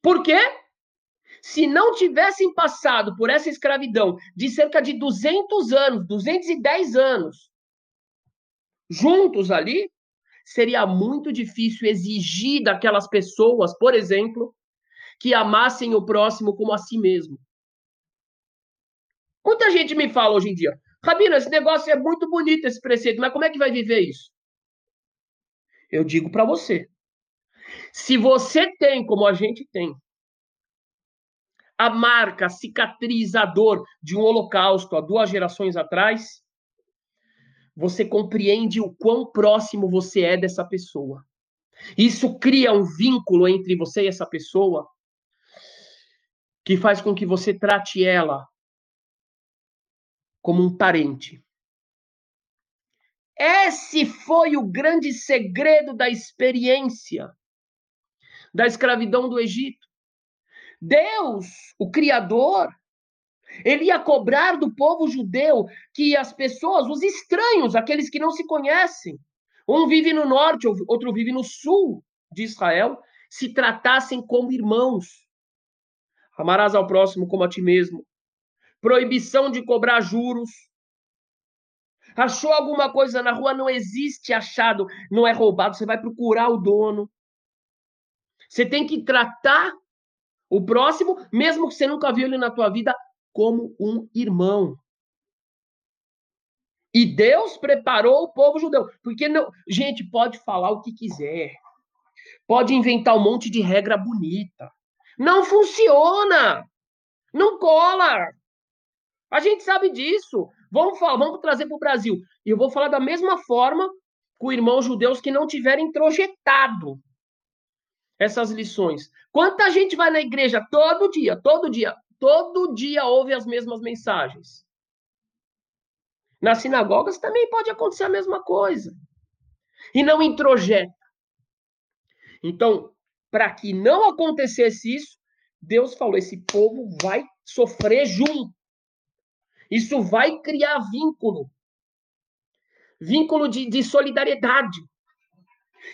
Por quê? Se não tivessem passado por essa escravidão de cerca de 200 anos, 210 anos, juntos ali, seria muito difícil exigir daquelas pessoas, por exemplo, que amassem o próximo como a si mesmo. Muita gente me fala hoje em dia, Rabino, esse negócio é muito bonito, esse preceito, mas como é que vai viver isso? Eu digo para você, se você tem, como a gente tem, a marca cicatrizador de um holocausto há duas gerações atrás, você compreende o quão próximo você é dessa pessoa. Isso cria um vínculo entre você e essa pessoa que faz com que você trate ela como um parente. Esse foi o grande segredo da experiência da escravidão do Egito. Deus, o Criador, ele ia cobrar do povo judeu que as pessoas, os estranhos, aqueles que não se conhecem, um vive no norte, outro vive no sul de Israel, se tratassem como irmãos. Amarás ao próximo como a ti mesmo proibição de cobrar juros. Achou alguma coisa na rua, não existe achado, não é roubado, você vai procurar o dono. Você tem que tratar o próximo, mesmo que você nunca viu ele na tua vida, como um irmão. E Deus preparou o povo judeu, porque não, gente pode falar o que quiser. Pode inventar um monte de regra bonita. Não funciona. Não cola. A gente sabe disso. Vamos, falar, vamos trazer para o Brasil. E eu vou falar da mesma forma com irmãos judeus que não tiverem projetado essas lições. Quanta gente vai na igreja todo dia, todo dia, todo dia ouve as mesmas mensagens. Nas sinagogas também pode acontecer a mesma coisa. E não introjeta. Então, para que não acontecesse isso, Deus falou: esse povo vai sofrer junto. Isso vai criar vínculo vínculo de, de solidariedade.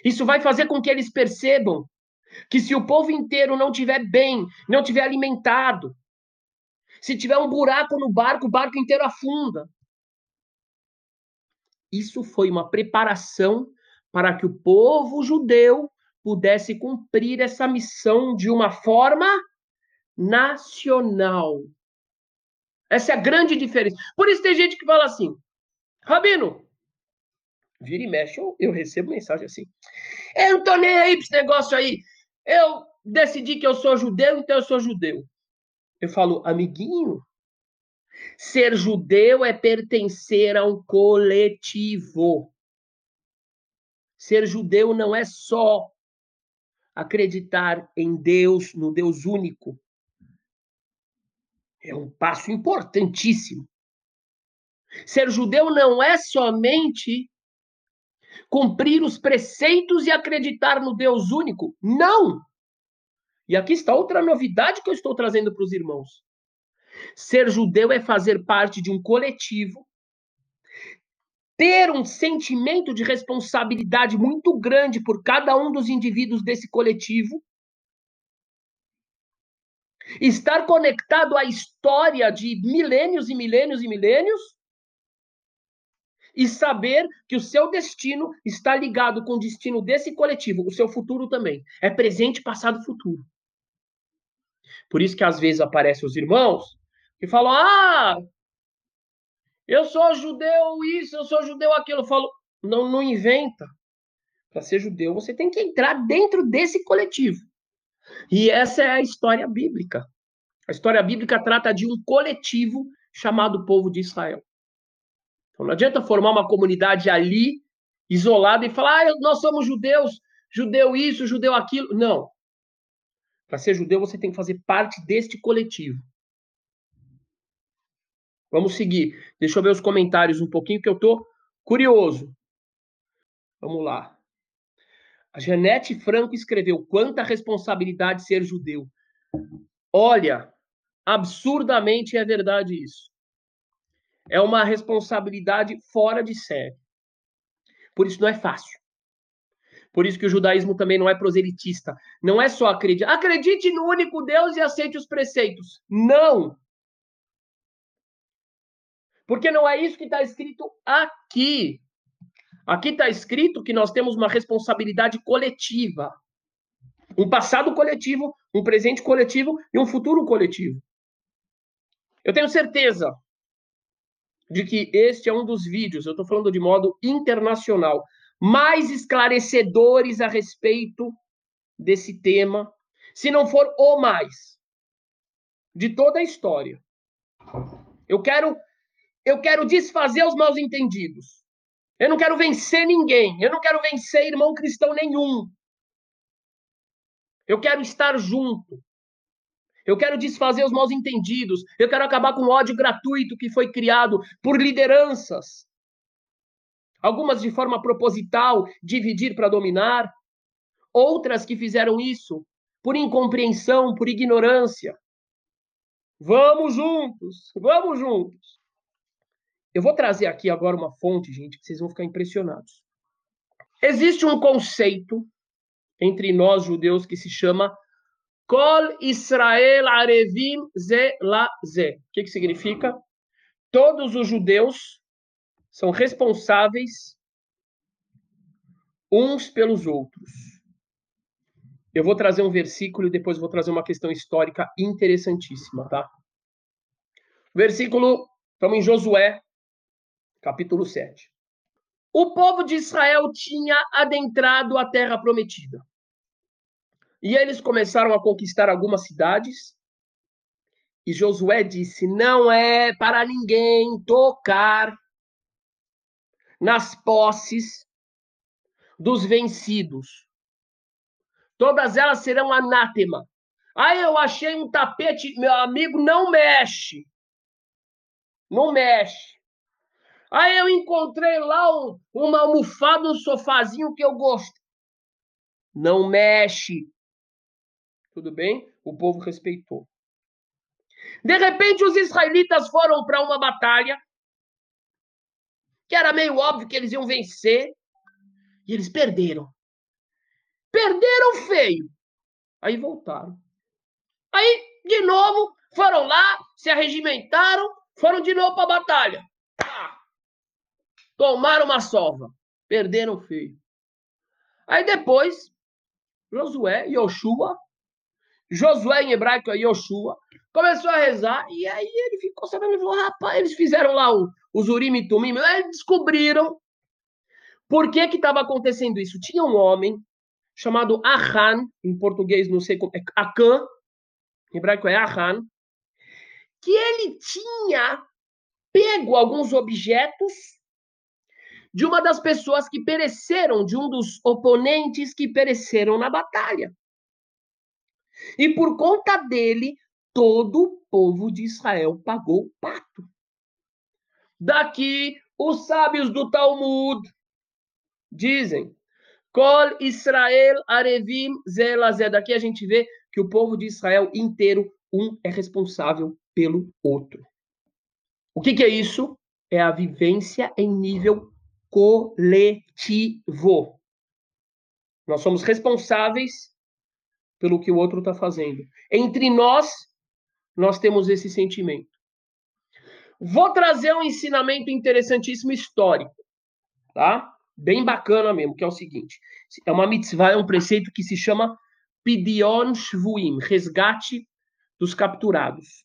Isso vai fazer com que eles percebam que se o povo inteiro não tiver bem, não tiver alimentado, se tiver um buraco no barco, o barco inteiro afunda. Isso foi uma preparação para que o povo judeu pudesse cumprir essa missão de uma forma nacional. Essa é a grande diferença. Por isso tem gente que fala assim: Rabino, vira e mexe, eu, eu recebo mensagem assim: Eu não tô nem aí pra esse negócio aí. Eu decidi que eu sou judeu, então eu sou judeu. Eu falo, amiguinho, ser judeu é pertencer a um coletivo. Ser judeu não é só acreditar em Deus, no Deus único. É um passo importantíssimo. Ser judeu não é somente cumprir os preceitos e acreditar no Deus único. Não! E aqui está outra novidade que eu estou trazendo para os irmãos. Ser judeu é fazer parte de um coletivo, ter um sentimento de responsabilidade muito grande por cada um dos indivíduos desse coletivo, estar conectado à história de milênios e milênios e milênios, e saber que o seu destino está ligado com o destino desse coletivo, o seu futuro também. É presente, passado, futuro. Por isso que às vezes aparecem os irmãos que falam: "Ah, eu sou judeu isso, eu sou judeu aquilo". Eu falo: "Não, não inventa. Para ser judeu, você tem que entrar dentro desse coletivo". E essa é a história bíblica. A história bíblica trata de um coletivo chamado povo de Israel. Então, não adianta formar uma comunidade ali, isolada, e falar, ah, nós somos judeus, judeu isso, judeu aquilo. Não. Para ser judeu, você tem que fazer parte deste coletivo. Vamos seguir. Deixa eu ver os comentários um pouquinho, que eu estou curioso. Vamos lá. A Janete Franco escreveu: quanta responsabilidade ser judeu. Olha, absurdamente é verdade isso é uma responsabilidade fora de série. Por isso não é fácil. Por isso que o judaísmo também não é proselitista. Não é só acreditar. Acredite no único Deus e aceite os preceitos. Não! Porque não é isso que está escrito aqui. Aqui está escrito que nós temos uma responsabilidade coletiva. Um passado coletivo, um presente coletivo e um futuro coletivo. Eu tenho certeza de que este é um dos vídeos, eu estou falando de modo internacional, mais esclarecedores a respeito desse tema, se não for o mais, de toda a história. Eu quero, eu quero desfazer os mal entendidos. Eu não quero vencer ninguém. Eu não quero vencer irmão cristão nenhum. Eu quero estar junto. Eu quero desfazer os mal entendidos. Eu quero acabar com o ódio gratuito que foi criado por lideranças. Algumas de forma proposital, dividir para dominar. Outras que fizeram isso por incompreensão, por ignorância. Vamos juntos, vamos juntos. Eu vou trazer aqui agora uma fonte, gente, que vocês vão ficar impressionados. Existe um conceito entre nós judeus que se chama Kol Israel Arevim Ze La Ze. O que, que significa? Todos os judeus são responsáveis uns pelos outros. Eu vou trazer um versículo e depois vou trazer uma questão histórica interessantíssima, tá? Versículo, estamos em Josué, capítulo 7. O povo de Israel tinha adentrado a terra prometida. E eles começaram a conquistar algumas cidades. E Josué disse: Não é para ninguém tocar nas posses dos vencidos. Todas elas serão anátema. Aí eu achei um tapete, meu amigo, não mexe. Não mexe. Aí eu encontrei lá um, uma almofada, um sofazinho que eu gosto. não mexe. Tudo bem? O povo respeitou. De repente, os israelitas foram para uma batalha que era meio óbvio que eles iam vencer e eles perderam. Perderam feio. Aí voltaram. Aí, de novo, foram lá, se arregimentaram, foram de novo para a batalha. Tomaram uma sova. Perderam feio. Aí depois, Josué, Yoshua, Josué em hebraico é Yoshua, começou a rezar e aí ele ficou sabendo, ele falou, rapaz, eles fizeram lá o, os Urim e Tumim, eles descobriram por que que estava acontecendo isso. Tinha um homem chamado Ahan, em português não sei como, é Akan, em hebraico é Ahan, que ele tinha pego alguns objetos de uma das pessoas que pereceram, de um dos oponentes que pereceram na batalha. E por conta dele, todo o povo de Israel pagou o pato. Daqui, os sábios do Talmud dizem: Kol Israel Arevim Zelazé. Daqui a gente vê que o povo de Israel inteiro, um é responsável pelo outro. O que, que é isso? É a vivência em nível coletivo. Nós somos responsáveis pelo que o outro está fazendo. Entre nós, nós temos esse sentimento. Vou trazer um ensinamento interessantíssimo histórico, tá? Bem bacana mesmo, que é o seguinte: é uma mitzvah, é um preceito que se chama Pidion Shvuim, resgate dos capturados.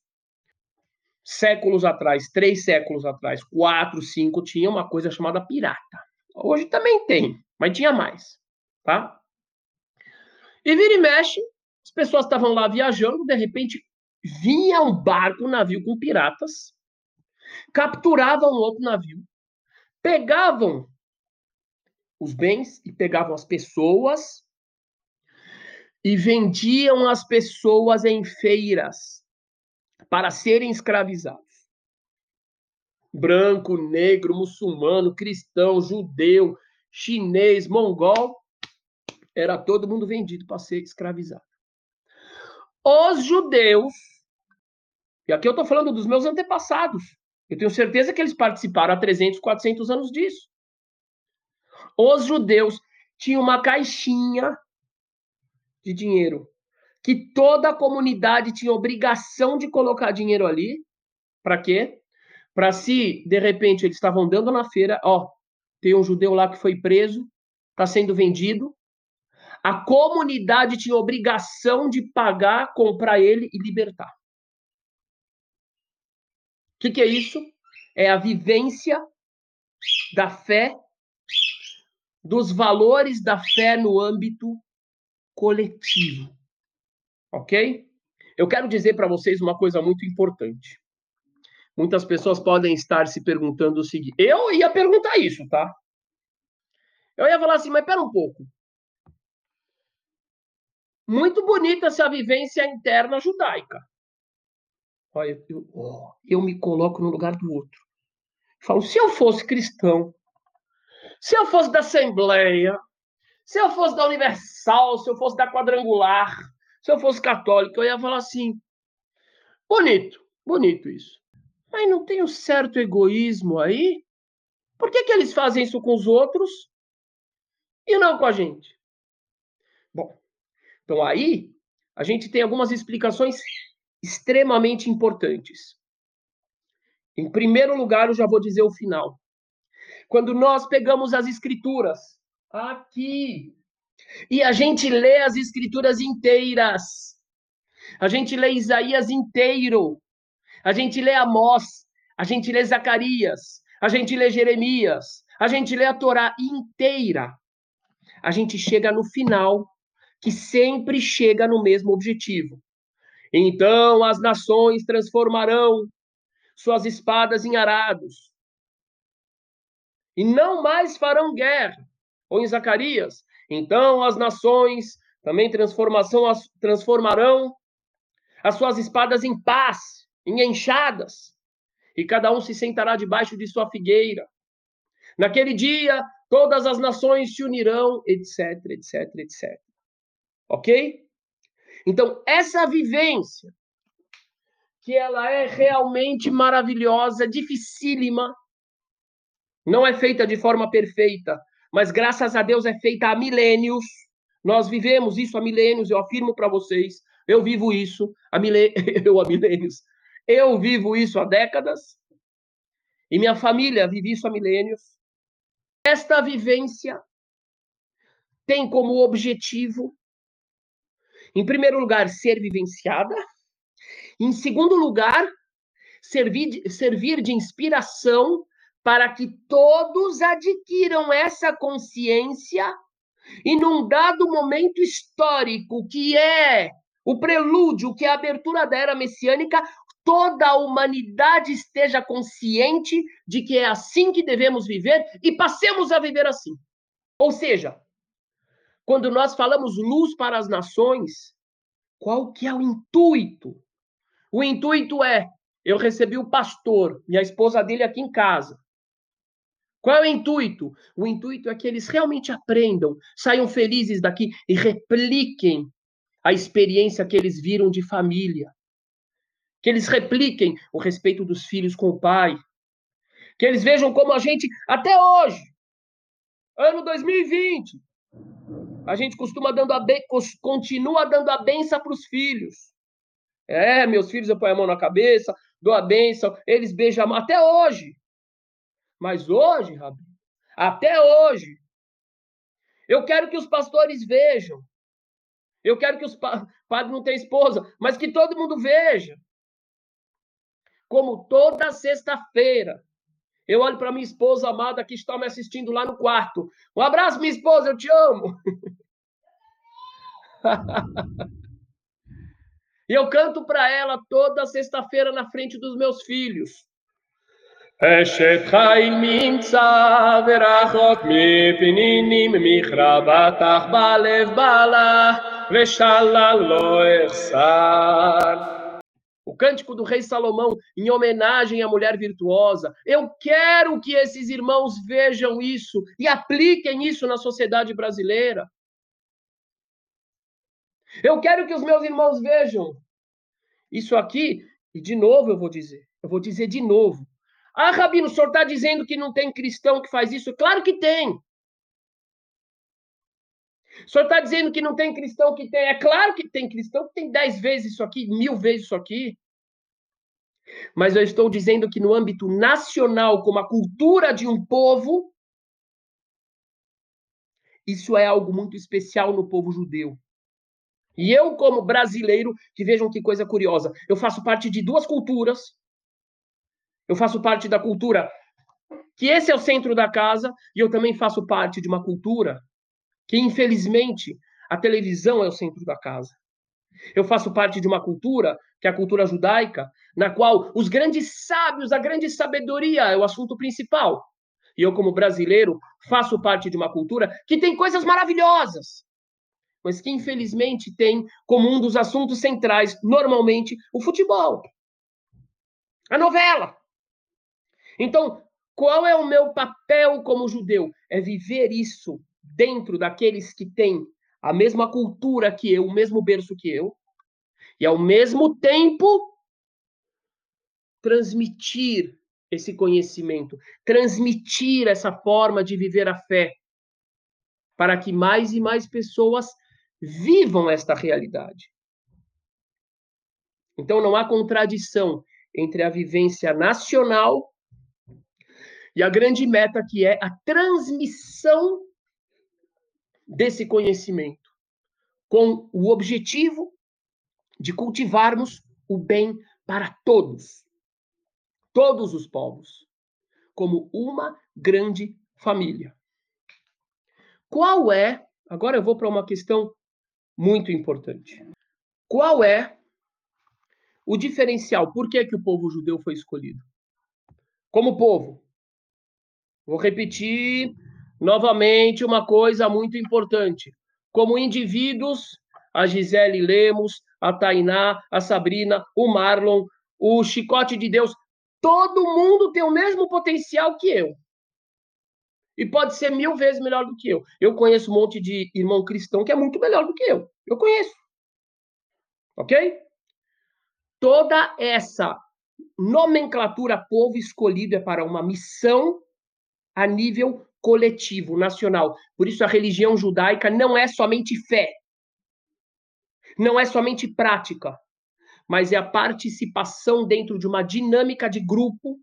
Séculos atrás, três séculos atrás, quatro, cinco, tinha uma coisa chamada pirata. Hoje também tem, mas tinha mais, tá? E vira e mexe, as pessoas estavam lá viajando, de repente vinha um barco, um navio com piratas, capturavam um outro navio, pegavam os bens e pegavam as pessoas e vendiam as pessoas em feiras para serem escravizados. Branco, negro, muçulmano, cristão, judeu, chinês, mongol, era todo mundo vendido para ser escravizado. Os judeus, e aqui eu estou falando dos meus antepassados, eu tenho certeza que eles participaram há 300, 400 anos disso. Os judeus tinham uma caixinha de dinheiro que toda a comunidade tinha obrigação de colocar dinheiro ali. Para quê? Para se, de repente, eles estavam andando na feira, ó, tem um judeu lá que foi preso, está sendo vendido, a comunidade tinha obrigação de pagar, comprar ele e libertar. O que, que é isso? É a vivência da fé, dos valores da fé no âmbito coletivo. Ok? Eu quero dizer para vocês uma coisa muito importante. Muitas pessoas podem estar se perguntando o seguinte: eu ia perguntar isso, tá? Eu ia falar assim, mas pera um pouco. Muito bonita essa vivência interna judaica. Olha, eu, oh, eu me coloco no lugar do outro. Falo, se eu fosse cristão, se eu fosse da Assembleia, se eu fosse da Universal, se eu fosse da Quadrangular, se eu fosse católico, eu ia falar assim: bonito, bonito isso. Mas não tem um certo egoísmo aí? Por que, que eles fazem isso com os outros e não com a gente? Então, aí, a gente tem algumas explicações extremamente importantes. Em primeiro lugar, eu já vou dizer o final. Quando nós pegamos as escrituras, aqui, e a gente lê as escrituras inteiras, a gente lê Isaías inteiro, a gente lê Amós, a gente lê Zacarias, a gente lê Jeremias, a gente lê a Torá inteira. A gente chega no final que sempre chega no mesmo objetivo. Então as nações transformarão suas espadas em arados e não mais farão guerra. Ou em Zacarias, então as nações também transformarão as suas espadas em paz, em enxadas, e cada um se sentará debaixo de sua figueira. Naquele dia, todas as nações se unirão, etc, etc, etc. Ok? Então, essa vivência, que ela é realmente maravilhosa, dificílima, não é feita de forma perfeita, mas graças a Deus é feita há milênios. Nós vivemos isso há milênios, eu afirmo para vocês. Eu vivo isso há eu há milênios. Eu vivo isso há décadas. E minha família vive isso há milênios. Esta vivência tem como objetivo, em primeiro lugar, ser vivenciada. Em segundo lugar, servir, servir de inspiração para que todos adquiram essa consciência e num dado momento histórico que é o prelúdio, que é a abertura da era messiânica, toda a humanidade esteja consciente de que é assim que devemos viver e passemos a viver assim. Ou seja, quando nós falamos luz para as nações, qual que é o intuito? O intuito é, eu recebi o pastor, minha esposa dele aqui em casa. Qual é o intuito? O intuito é que eles realmente aprendam, saiam felizes daqui e repliquem a experiência que eles viram de família. Que eles repliquem o respeito dos filhos com o pai. Que eles vejam como a gente, até hoje, ano 2020, a gente costuma dando a be... continua dando a benção para os filhos. É, meus filhos, eu ponho a mão na cabeça, dou a benção, eles beijam até hoje. Mas hoje, Rabi, até hoje, eu quero que os pastores vejam. Eu quero que os pa padres não tenham esposa, mas que todo mundo veja. Como toda sexta-feira, eu olho para minha esposa amada que está me assistindo lá no quarto. Um abraço, minha esposa, eu te amo. e eu canto para ela toda sexta-feira na frente dos meus filhos. אשת חיל ממצא ורחוק מפנינים מכרה בטח בלב בעלה ושלל לא אחסר. o cântico do rei Salomão em homenagem à mulher virtuosa. Eu quero que esses irmãos vejam isso e apliquem isso na sociedade brasileira. Eu quero que os meus irmãos vejam isso aqui, e de novo eu vou dizer, eu vou dizer de novo. Ah, Rabino, o senhor está dizendo que não tem cristão que faz isso? Claro que tem. O senhor está dizendo que não tem cristão que tem? É claro que tem cristão que tem dez vezes isso aqui, mil vezes isso aqui. Mas eu estou dizendo que no âmbito nacional, como a cultura de um povo, isso é algo muito especial no povo judeu. E eu, como brasileiro, que vejam que coisa curiosa, eu faço parte de duas culturas eu faço parte da cultura que esse é o centro da casa e eu também faço parte de uma cultura que, infelizmente, a televisão é o centro da casa. Eu faço parte de uma cultura, que é a cultura judaica, na qual os grandes sábios, a grande sabedoria é o assunto principal. E eu, como brasileiro, faço parte de uma cultura que tem coisas maravilhosas, mas que, infelizmente, tem como um dos assuntos centrais, normalmente, o futebol, a novela. Então, qual é o meu papel como judeu? É viver isso dentro daqueles que têm a mesma cultura que eu, o mesmo berço que eu, e ao mesmo tempo transmitir esse conhecimento, transmitir essa forma de viver a fé, para que mais e mais pessoas vivam esta realidade. Então não há contradição entre a vivência nacional e a grande meta que é a transmissão desse conhecimento, com o objetivo de cultivarmos o bem para todos, todos os povos, como uma grande família. Qual é, agora eu vou para uma questão muito importante. Qual é o diferencial? Por que, que o povo judeu foi escolhido? Como povo, Vou repetir novamente uma coisa muito importante. Como indivíduos, a Gisele Lemos, a Tainá, a Sabrina, o Marlon, o Chicote de Deus, todo mundo tem o mesmo potencial que eu. E pode ser mil vezes melhor do que eu. Eu conheço um monte de irmão cristão que é muito melhor do que eu. Eu conheço. Ok? Toda essa nomenclatura povo escolhido é para uma missão a nível coletivo, nacional. Por isso a religião judaica não é somente fé. Não é somente prática, mas é a participação dentro de uma dinâmica de grupo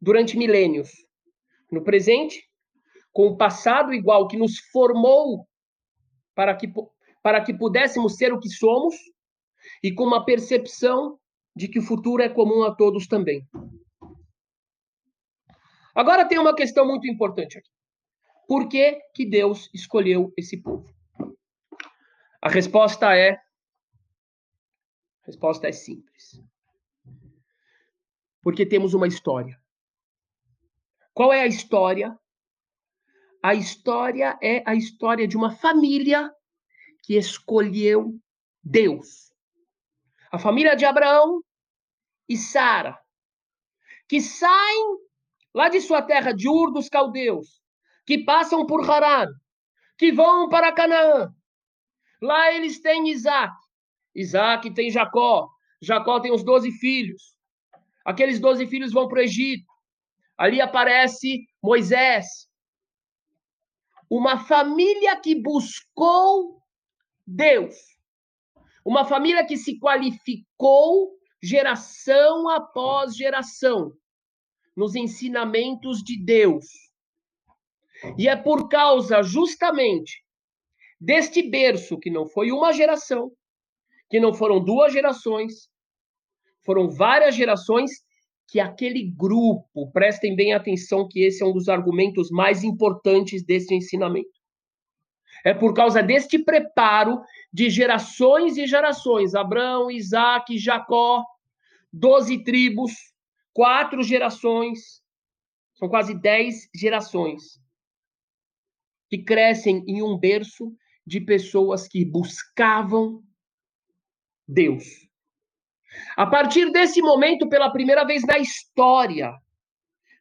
durante milênios. No presente, com o passado igual que nos formou para que, para que pudéssemos ser o que somos, e com uma percepção de que o futuro é comum a todos também. Agora tem uma questão muito importante aqui. Por que, que Deus escolheu esse povo? A resposta é a resposta é simples. Porque temos uma história. Qual é a história? A história é a história de uma família que escolheu Deus. A família de Abraão e Sara, que saem lá de sua terra de Ur dos Caldeus, que passam por Harã, que vão para Canaã. Lá eles têm Isaac. Isaac tem Jacó. Jacó tem os doze filhos. Aqueles doze filhos vão para o Egito. Ali aparece Moisés. Uma família que buscou Deus. Uma família que se qualificou geração após geração nos ensinamentos de Deus. E é por causa justamente deste berço, que não foi uma geração, que não foram duas gerações, foram várias gerações que aquele grupo, prestem bem atenção que esse é um dos argumentos mais importantes desse ensinamento. É por causa deste preparo de gerações e gerações, Abraão, Isaac, Jacó, doze tribos, quatro gerações, são quase dez gerações, que crescem em um berço de pessoas que buscavam Deus. A partir desse momento, pela primeira vez na história,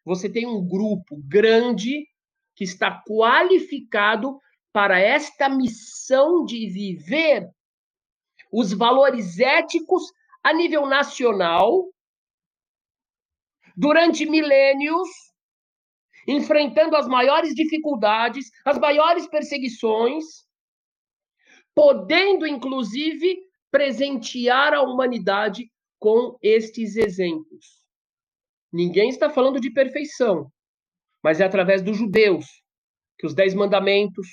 você tem um grupo grande que está qualificado para esta missão de viver os valores éticos a nível nacional, durante milênios, enfrentando as maiores dificuldades, as maiores perseguições, podendo, inclusive, presentear a humanidade com estes exemplos. Ninguém está falando de perfeição, mas é através dos judeus que os dez mandamentos,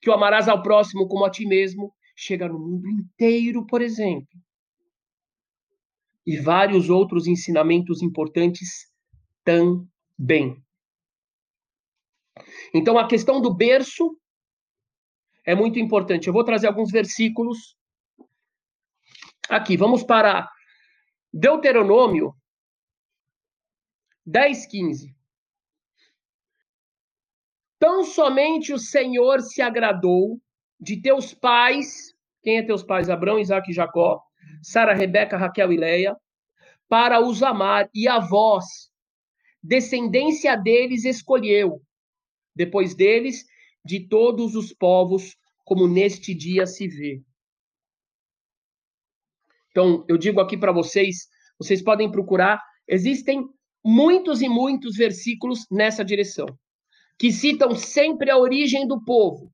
que o amarás ao próximo como a ti mesmo, chega no mundo inteiro, por exemplo. E vários outros ensinamentos importantes também. Então, a questão do berço é muito importante. Eu vou trazer alguns versículos Aqui, vamos para Deuteronômio 10, 15. Tão somente o Senhor se agradou de teus pais, quem é teus pais? Abraão, Isaac e Jacó, Sara, Rebeca, Raquel e Leia, para os amar, e a vós, descendência deles, escolheu, depois deles, de todos os povos, como neste dia se vê. Então, eu digo aqui para vocês, vocês podem procurar, existem muitos e muitos versículos nessa direção, que citam sempre a origem do povo.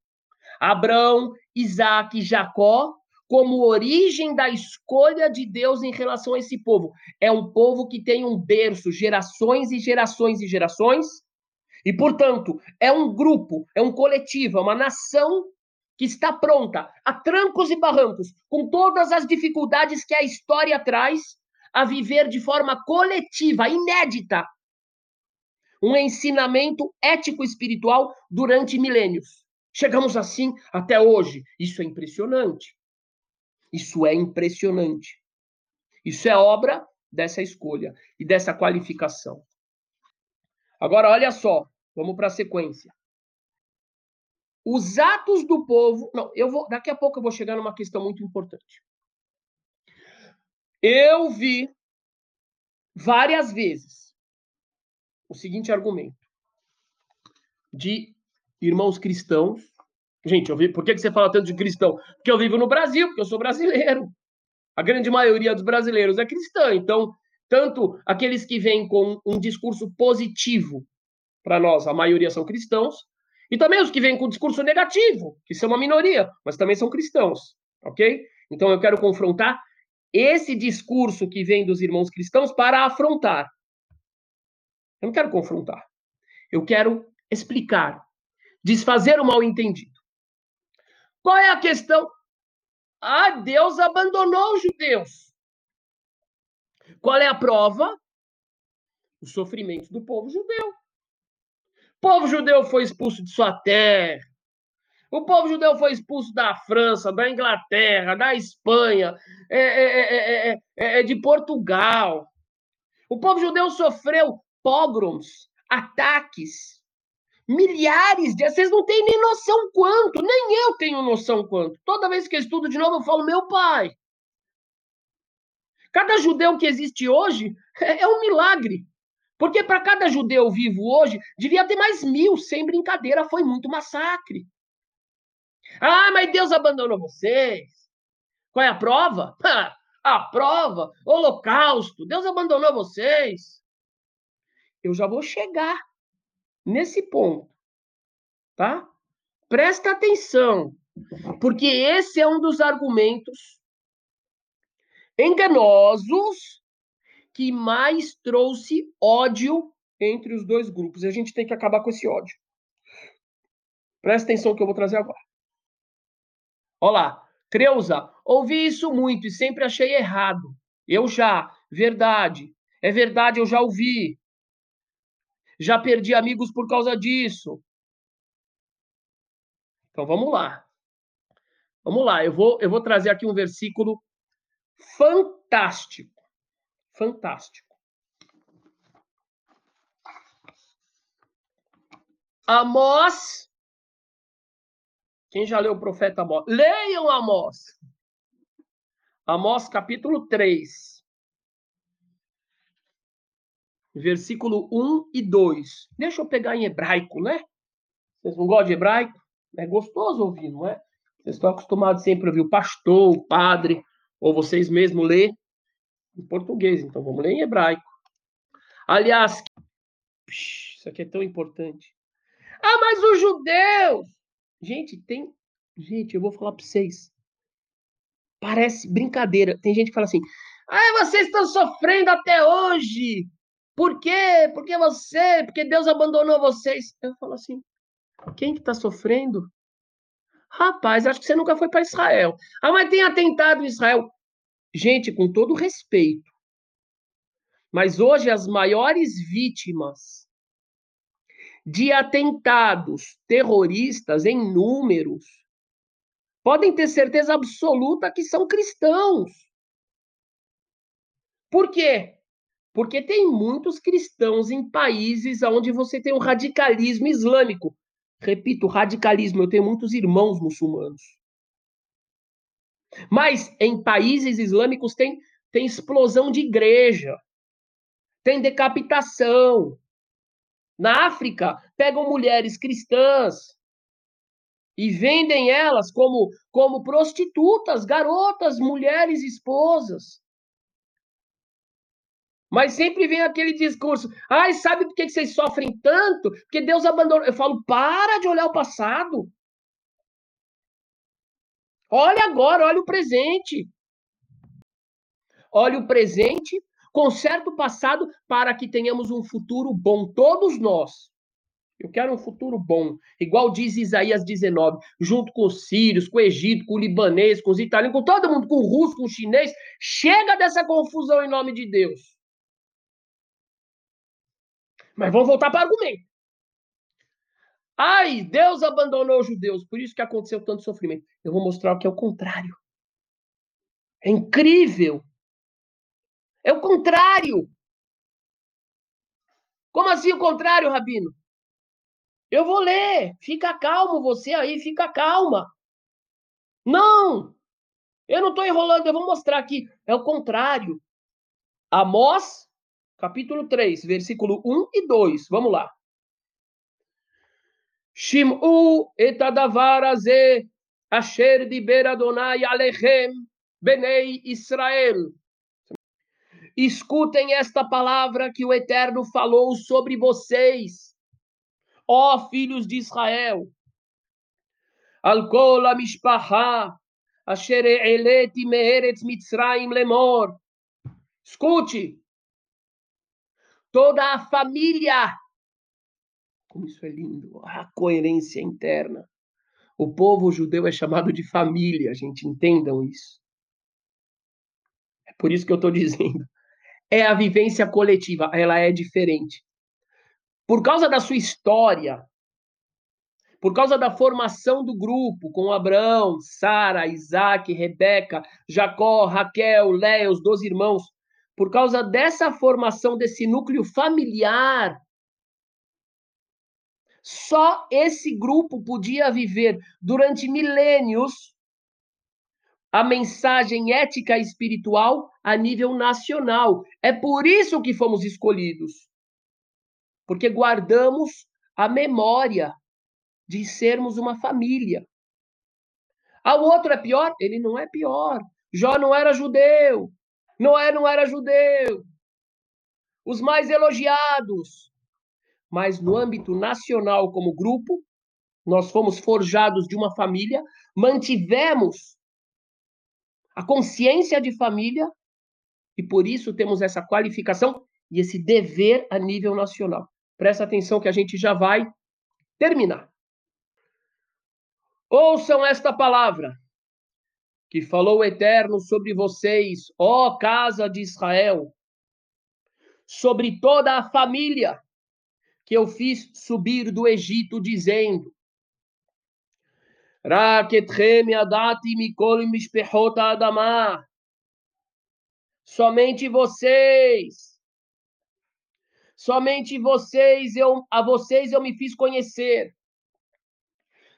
Abraão, Isaac Jacó, como origem da escolha de Deus em relação a esse povo. É um povo que tem um berço, gerações e gerações e gerações, e, portanto, é um grupo, é um coletivo, é uma nação que está pronta a trancos e barrancos, com todas as dificuldades que a história traz, a viver de forma coletiva, inédita, um ensinamento ético-espiritual durante milênios. Chegamos assim até hoje. Isso é impressionante. Isso é impressionante. Isso é obra dessa escolha e dessa qualificação. Agora, olha só, vamos para a sequência. Os atos do povo. Não, eu vou. Daqui a pouco eu vou chegar numa questão muito importante. Eu vi várias vezes o seguinte argumento. de irmãos cristãos. Gente, eu vi, por que, você fala tanto de cristão? Porque eu vivo no Brasil, porque eu sou brasileiro. A grande maioria dos brasileiros é cristã. Então, tanto aqueles que vêm com um discurso positivo, para nós, a maioria são cristãos, e também os que vêm com discurso negativo, que são uma minoria, mas também são cristãos, ok? Então eu quero confrontar esse discurso que vem dos irmãos cristãos para afrontar. Eu não quero confrontar. Eu quero explicar, desfazer o mal entendido. Qual é a questão? Ah, Deus abandonou os judeus. Qual é a prova? O sofrimento do povo judeu. O povo judeu foi expulso de sua terra. O povo judeu foi expulso da França, da Inglaterra, da Espanha, é, é, é, de Portugal. O povo judeu sofreu pogroms, ataques, milhares de. Vocês não têm nem noção quanto, nem eu tenho noção quanto. Toda vez que eu estudo de novo, eu falo, meu pai. Cada judeu que existe hoje é, um milagre. Porque para cada judeu vivo hoje, devia ter mais mil, sem brincadeira, foi muito massacre. Ah, mas Deus abandonou vocês. Qual é a prova? a prova, holocausto, Deus abandonou vocês. Eu já vou chegar nesse ponto, tá? Presta atenção, porque esse é um dos argumentos enganosos que mais trouxe ódio entre os dois grupos. E a gente tem que acabar com esse ódio. Presta atenção que eu vou trazer agora. Olá, Creuza, ouvi isso muito e sempre achei errado. Eu já, verdade. É verdade, eu já ouvi. Já perdi amigos por causa disso. Então vamos lá. Vamos lá, eu vou, eu vou trazer aqui um versículo fantástico. Fantástico. Amós. Quem já leu o profeta Amós? Leiam Amós. Amós capítulo 3. Versículo 1 e 2. Deixa eu pegar em hebraico, né? Vocês não gostam de hebraico? É gostoso ouvir, não é? Vocês estão acostumados sempre a ouvir o pastor, o padre, ou vocês mesmos ler em português. Então vamos ler em hebraico. Aliás, isso aqui é tão importante. Ah, mas os judeus! Gente, tem. Gente, eu vou falar para vocês. Parece brincadeira. Tem gente que fala assim: ah, vocês estão sofrendo até hoje. Por quê? Porque você, porque Deus abandonou vocês. Eu falo assim: quem que está sofrendo? Rapaz, acho que você nunca foi para Israel. Ah, mas tem atentado em Israel. Gente, com todo respeito, mas hoje as maiores vítimas de atentados terroristas em números podem ter certeza absoluta que são cristãos. Por quê? Porque tem muitos cristãos em países onde você tem o radicalismo islâmico. Repito, radicalismo, eu tenho muitos irmãos muçulmanos. Mas em países islâmicos tem, tem explosão de igreja, tem decapitação. Na África, pegam mulheres cristãs e vendem elas como, como prostitutas, garotas, mulheres, esposas. Mas sempre vem aquele discurso: ai, sabe por que vocês sofrem tanto? Porque Deus abandonou. Eu falo: para de olhar o passado. Olha agora, olha o presente. Olha o presente, conserta o passado para que tenhamos um futuro bom, todos nós. Eu quero um futuro bom, igual diz Isaías 19, junto com os sírios, com o Egito, com o libanês, com os italianos, com todo mundo, com o russo, com o chinês. Chega dessa confusão em nome de Deus. Mas vamos voltar para o argumento. Ai, Deus abandonou os judeus, por isso que aconteceu tanto sofrimento. Eu vou mostrar que é o contrário. É incrível. É o contrário. Como assim o contrário, Rabino? Eu vou ler. Fica calmo, você aí, fica calma. Não! Eu não estou enrolando, eu vou mostrar aqui. É o contrário. Amós, capítulo 3, versículo 1 e 2. Vamos lá. Shim'u et adavar azeh asher diber Adonai alechem benei Israel. Escutem esta palavra que o Eterno falou sobre vocês, ó filhos de Israel. Al-kol mishpaha asher eleti me'eretz Mitzrayim lemor. Escute, toda a família. Como isso é lindo, a coerência interna. O povo judeu é chamado de família, gente, entendam isso. É por isso que eu estou dizendo. É a vivência coletiva, ela é diferente. Por causa da sua história, por causa da formação do grupo com Abraão, Sara, Isaac, Rebeca, Jacó, Raquel, Léa, os dois irmãos, por causa dessa formação desse núcleo familiar, só esse grupo podia viver durante milênios a mensagem ética e espiritual a nível nacional. É por isso que fomos escolhidos. Porque guardamos a memória de sermos uma família. Ah, o outro é pior? Ele não é pior. Jó não era judeu. Noé não era judeu. Os mais elogiados. Mas no âmbito nacional, como grupo, nós fomos forjados de uma família, mantivemos a consciência de família e por isso temos essa qualificação e esse dever a nível nacional. Presta atenção que a gente já vai terminar. Ouçam esta palavra que falou o Eterno sobre vocês, ó casa de Israel, sobre toda a família que eu fiz subir do Egito, dizendo: Somente vocês, somente vocês, eu, a vocês eu me fiz conhecer,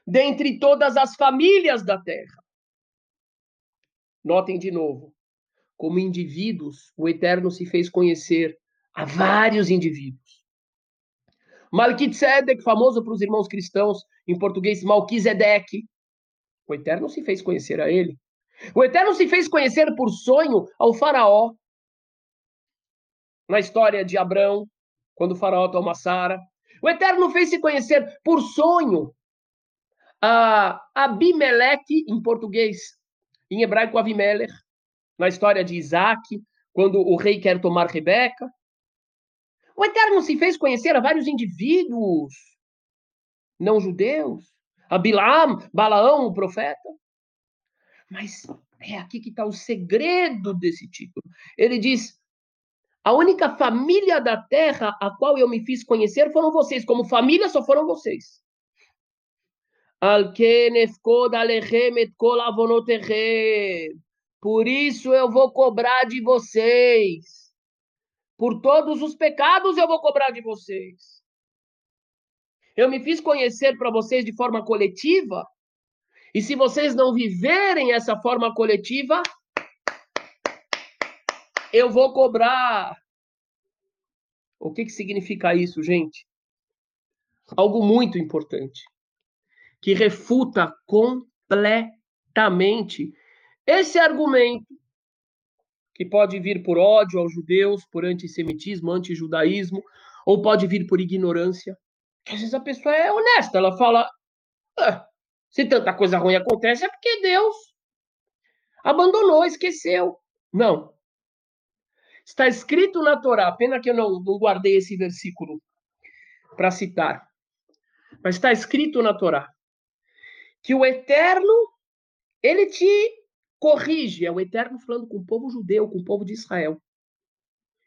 dentre todas as famílias da terra. Notem de novo, como indivíduos, o Eterno se fez conhecer a vários indivíduos. Malkitzedek, famoso para os irmãos cristãos, em português, Malquisedeque, o Eterno se fez conhecer a ele. O Eterno se fez conhecer por sonho ao faraó. Na história de Abrão, quando o faraó toma Sara. O Eterno fez se conhecer por sonho a Abimeleque, em português, em hebraico, Avimelech, na história de Isaac, quando o rei quer tomar Rebeca. O Eterno se fez conhecer a vários indivíduos não judeus, a Bilam, Balaão, o profeta. Mas é aqui que está o segredo desse título. Ele diz: a única família da terra a qual eu me fiz conhecer foram vocês. Como família, só foram vocês. Por isso eu vou cobrar de vocês. Por todos os pecados eu vou cobrar de vocês. Eu me fiz conhecer para vocês de forma coletiva. E se vocês não viverem essa forma coletiva, eu vou cobrar. O que, que significa isso, gente? Algo muito importante que refuta completamente esse argumento que pode vir por ódio aos judeus, por antissemitismo, antijudaísmo, ou pode vir por ignorância. Às vezes a pessoa é honesta, ela fala: ah, se tanta coisa ruim acontece é porque Deus abandonou, esqueceu. Não. Está escrito na Torá, pena que eu não, não guardei esse versículo para citar, mas está escrito na Torá que o Eterno, ele te corrige. É o Eterno falando com o povo judeu, com o povo de Israel.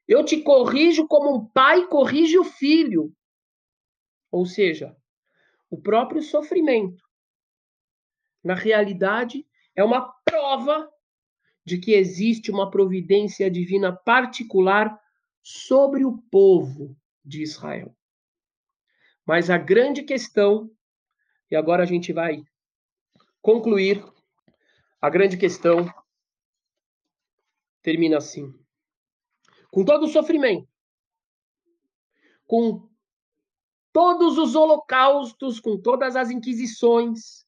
Eu te corrijo como um pai corrige o filho. Ou seja, o próprio sofrimento, na realidade, é uma prova de que existe uma providência divina particular sobre o povo de Israel. Mas a grande questão, e agora a gente vai concluir, a grande questão termina assim. Com todo o sofrimento, com todos os holocaustos, com todas as inquisições,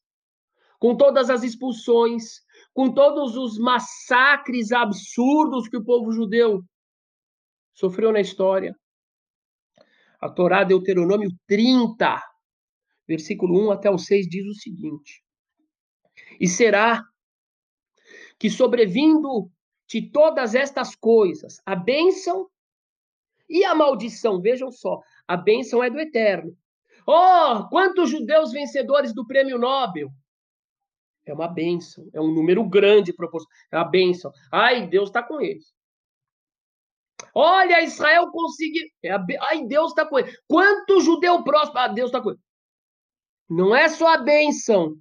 com todas as expulsões, com todos os massacres absurdos que o povo judeu sofreu na história. A Torá Deuteronômio 30, versículo 1 até o 6 diz o seguinte: E será que sobrevindo de todas estas coisas, a bênção e a maldição, vejam só, a bênção é do eterno. Oh, quantos judeus vencedores do prêmio Nobel! É uma bênção, é um número grande proporcional. É uma bênção. Ai, Deus está com eles. Olha, Israel conseguiu. É a... Ai, Deus está com ele. Quanto judeu próximo? Ah, Deus está com ele. Não é só a bênção,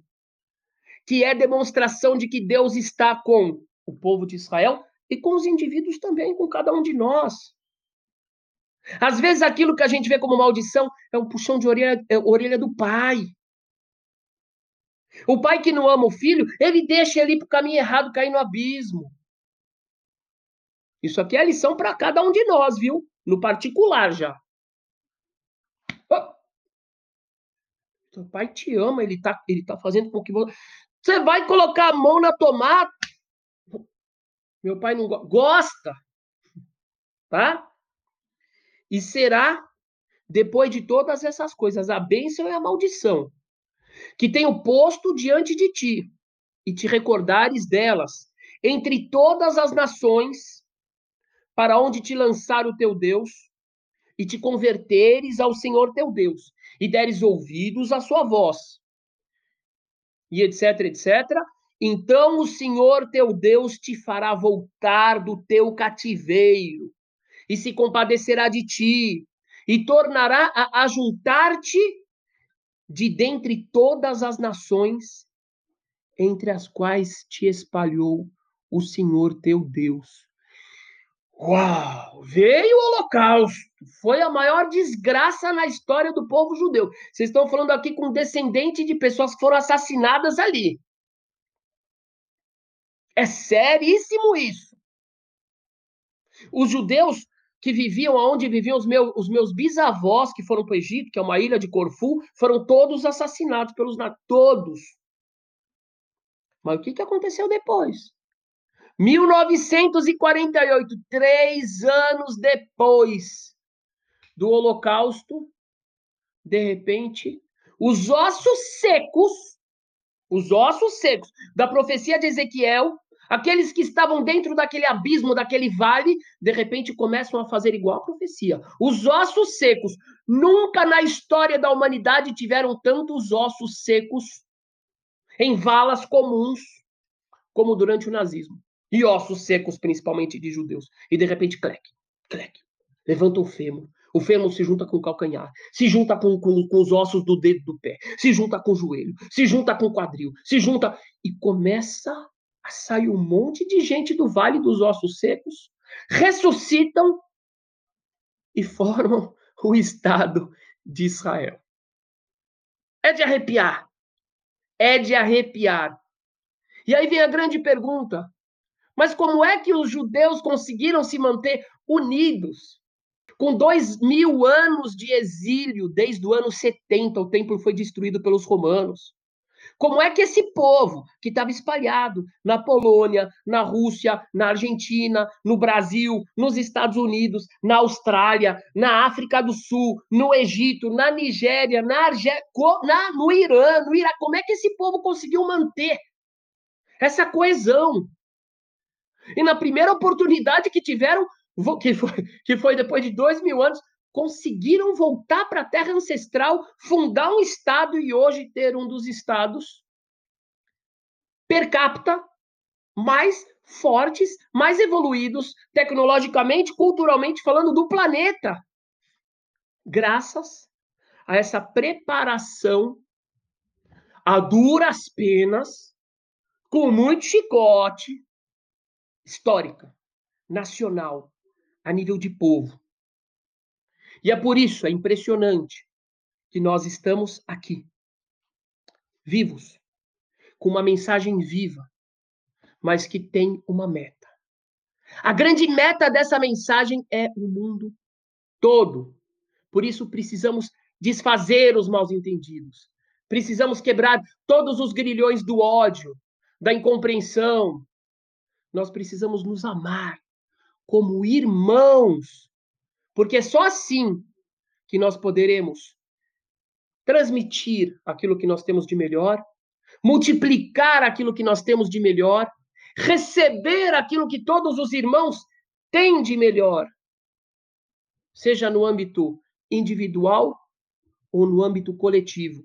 que é demonstração de que Deus está com o povo de Israel e com os indivíduos também, com cada um de nós. Às vezes aquilo que a gente vê como maldição é um puxão de orelha, é orelha do pai. O pai que não ama o filho, ele deixa ele para o caminho errado cair no abismo. Isso aqui é lição para cada um de nós, viu? No particular já. Oh. Pai te ama, ele está ele tá fazendo com que você. Você vai colocar a mão na tomada. Meu pai não go... gosta. Tá? E será, depois de todas essas coisas, a bênção e a maldição, que tenho posto diante de ti, e te recordares delas, entre todas as nações, para onde te lançar o teu Deus, e te converteres ao Senhor teu Deus, e deres ouvidos à sua voz, e etc, etc, então o Senhor teu Deus te fará voltar do teu cativeiro e se compadecerá de ti, e tornará a ajuntar-te de dentre todas as nações entre as quais te espalhou o Senhor teu Deus. Uau! Veio o Holocausto. Foi a maior desgraça na história do povo judeu. Vocês estão falando aqui com descendente de pessoas que foram assassinadas ali. É seríssimo isso. Os judeus que viviam onde viviam os meus, os meus bisavós, que foram para o Egito, que é uma ilha de Corfu, foram todos assassinados pelos todos. Mas o que, que aconteceu depois? 1948, três anos depois do Holocausto, de repente, os ossos secos, os ossos secos da profecia de Ezequiel Aqueles que estavam dentro daquele abismo, daquele vale, de repente começam a fazer igual a profecia. Os ossos secos. Nunca na história da humanidade tiveram tantos ossos secos em valas comuns como durante o nazismo. E ossos secos, principalmente de judeus. E de repente, clec, clec, levanta o fêmur. O fêmur se junta com o calcanhar, se junta com, com, com os ossos do dedo do pé, se junta com o joelho, se junta com o quadril, se junta e começa sai um monte de gente do Vale dos Ossos Secos, ressuscitam e formam o Estado de Israel. É de arrepiar. É de arrepiar. E aí vem a grande pergunta: mas como é que os judeus conseguiram se manter unidos? Com dois mil anos de exílio, desde o ano 70, o templo foi destruído pelos romanos. Como é que esse povo, que estava espalhado na Polônia, na Rússia, na Argentina, no Brasil, nos Estados Unidos, na Austrália, na África do Sul, no Egito, na Nigéria, na Argélia, na, no Irã, no como é que esse povo conseguiu manter essa coesão? E na primeira oportunidade que tiveram, que foi, que foi depois de dois mil anos, conseguiram voltar para a terra ancestral, fundar um estado e hoje ter um dos estados per capita mais fortes, mais evoluídos tecnologicamente, culturalmente falando do planeta. Graças a essa preparação a duras penas, com muito chicote, histórica, nacional, a nível de povo. E é por isso, é impressionante, que nós estamos aqui, vivos, com uma mensagem viva, mas que tem uma meta. A grande meta dessa mensagem é o mundo todo. Por isso precisamos desfazer os mal entendidos. Precisamos quebrar todos os grilhões do ódio, da incompreensão. Nós precisamos nos amar como irmãos, porque é só assim que nós poderemos transmitir aquilo que nós temos de melhor, multiplicar aquilo que nós temos de melhor, receber aquilo que todos os irmãos têm de melhor, seja no âmbito individual ou no âmbito coletivo.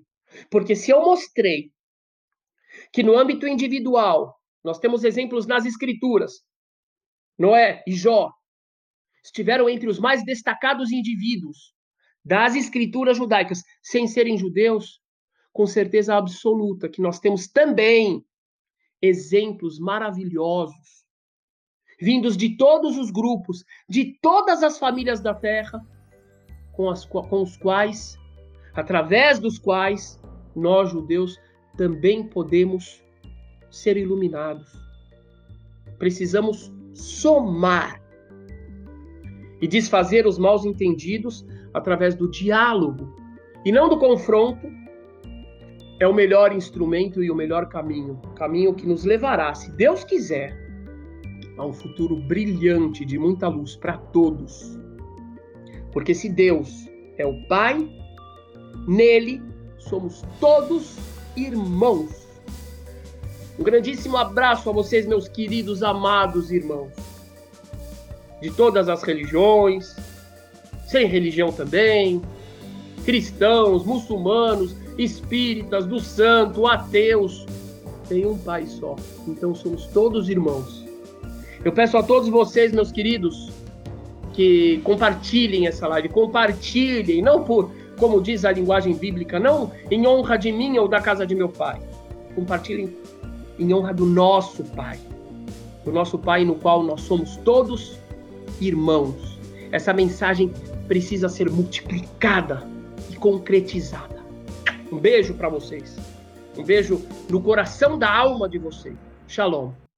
Porque se eu mostrei que no âmbito individual, nós temos exemplos nas escrituras, Noé e Jó estiveram entre os mais destacados indivíduos das escrituras judaicas, sem serem judeus, com certeza absoluta que nós temos também exemplos maravilhosos, vindos de todos os grupos, de todas as famílias da terra, com, as, com os quais, através dos quais, nós judeus também podemos ser iluminados. Precisamos somar e desfazer os maus entendidos através do diálogo e não do confronto. É o melhor instrumento e o melhor caminho, caminho que nos levará, se Deus quiser, a um futuro brilhante de muita luz para todos. Porque se Deus é o Pai, nele somos todos irmãos. Um grandíssimo abraço a vocês, meus queridos, amados irmãos, de todas as religiões, sem religião também, cristãos, muçulmanos, espíritas, do santo, ateus. Tem um Pai só, então somos todos irmãos. Eu peço a todos vocês, meus queridos, que compartilhem essa live, compartilhem, não por como diz a linguagem bíblica, não em honra de mim ou da casa de meu pai. Compartilhem em honra do nosso Pai. Do nosso Pai no qual nós somos todos irmãos. Essa mensagem precisa ser multiplicada e concretizada. Um beijo para vocês. Um beijo no coração da alma de vocês. Shalom.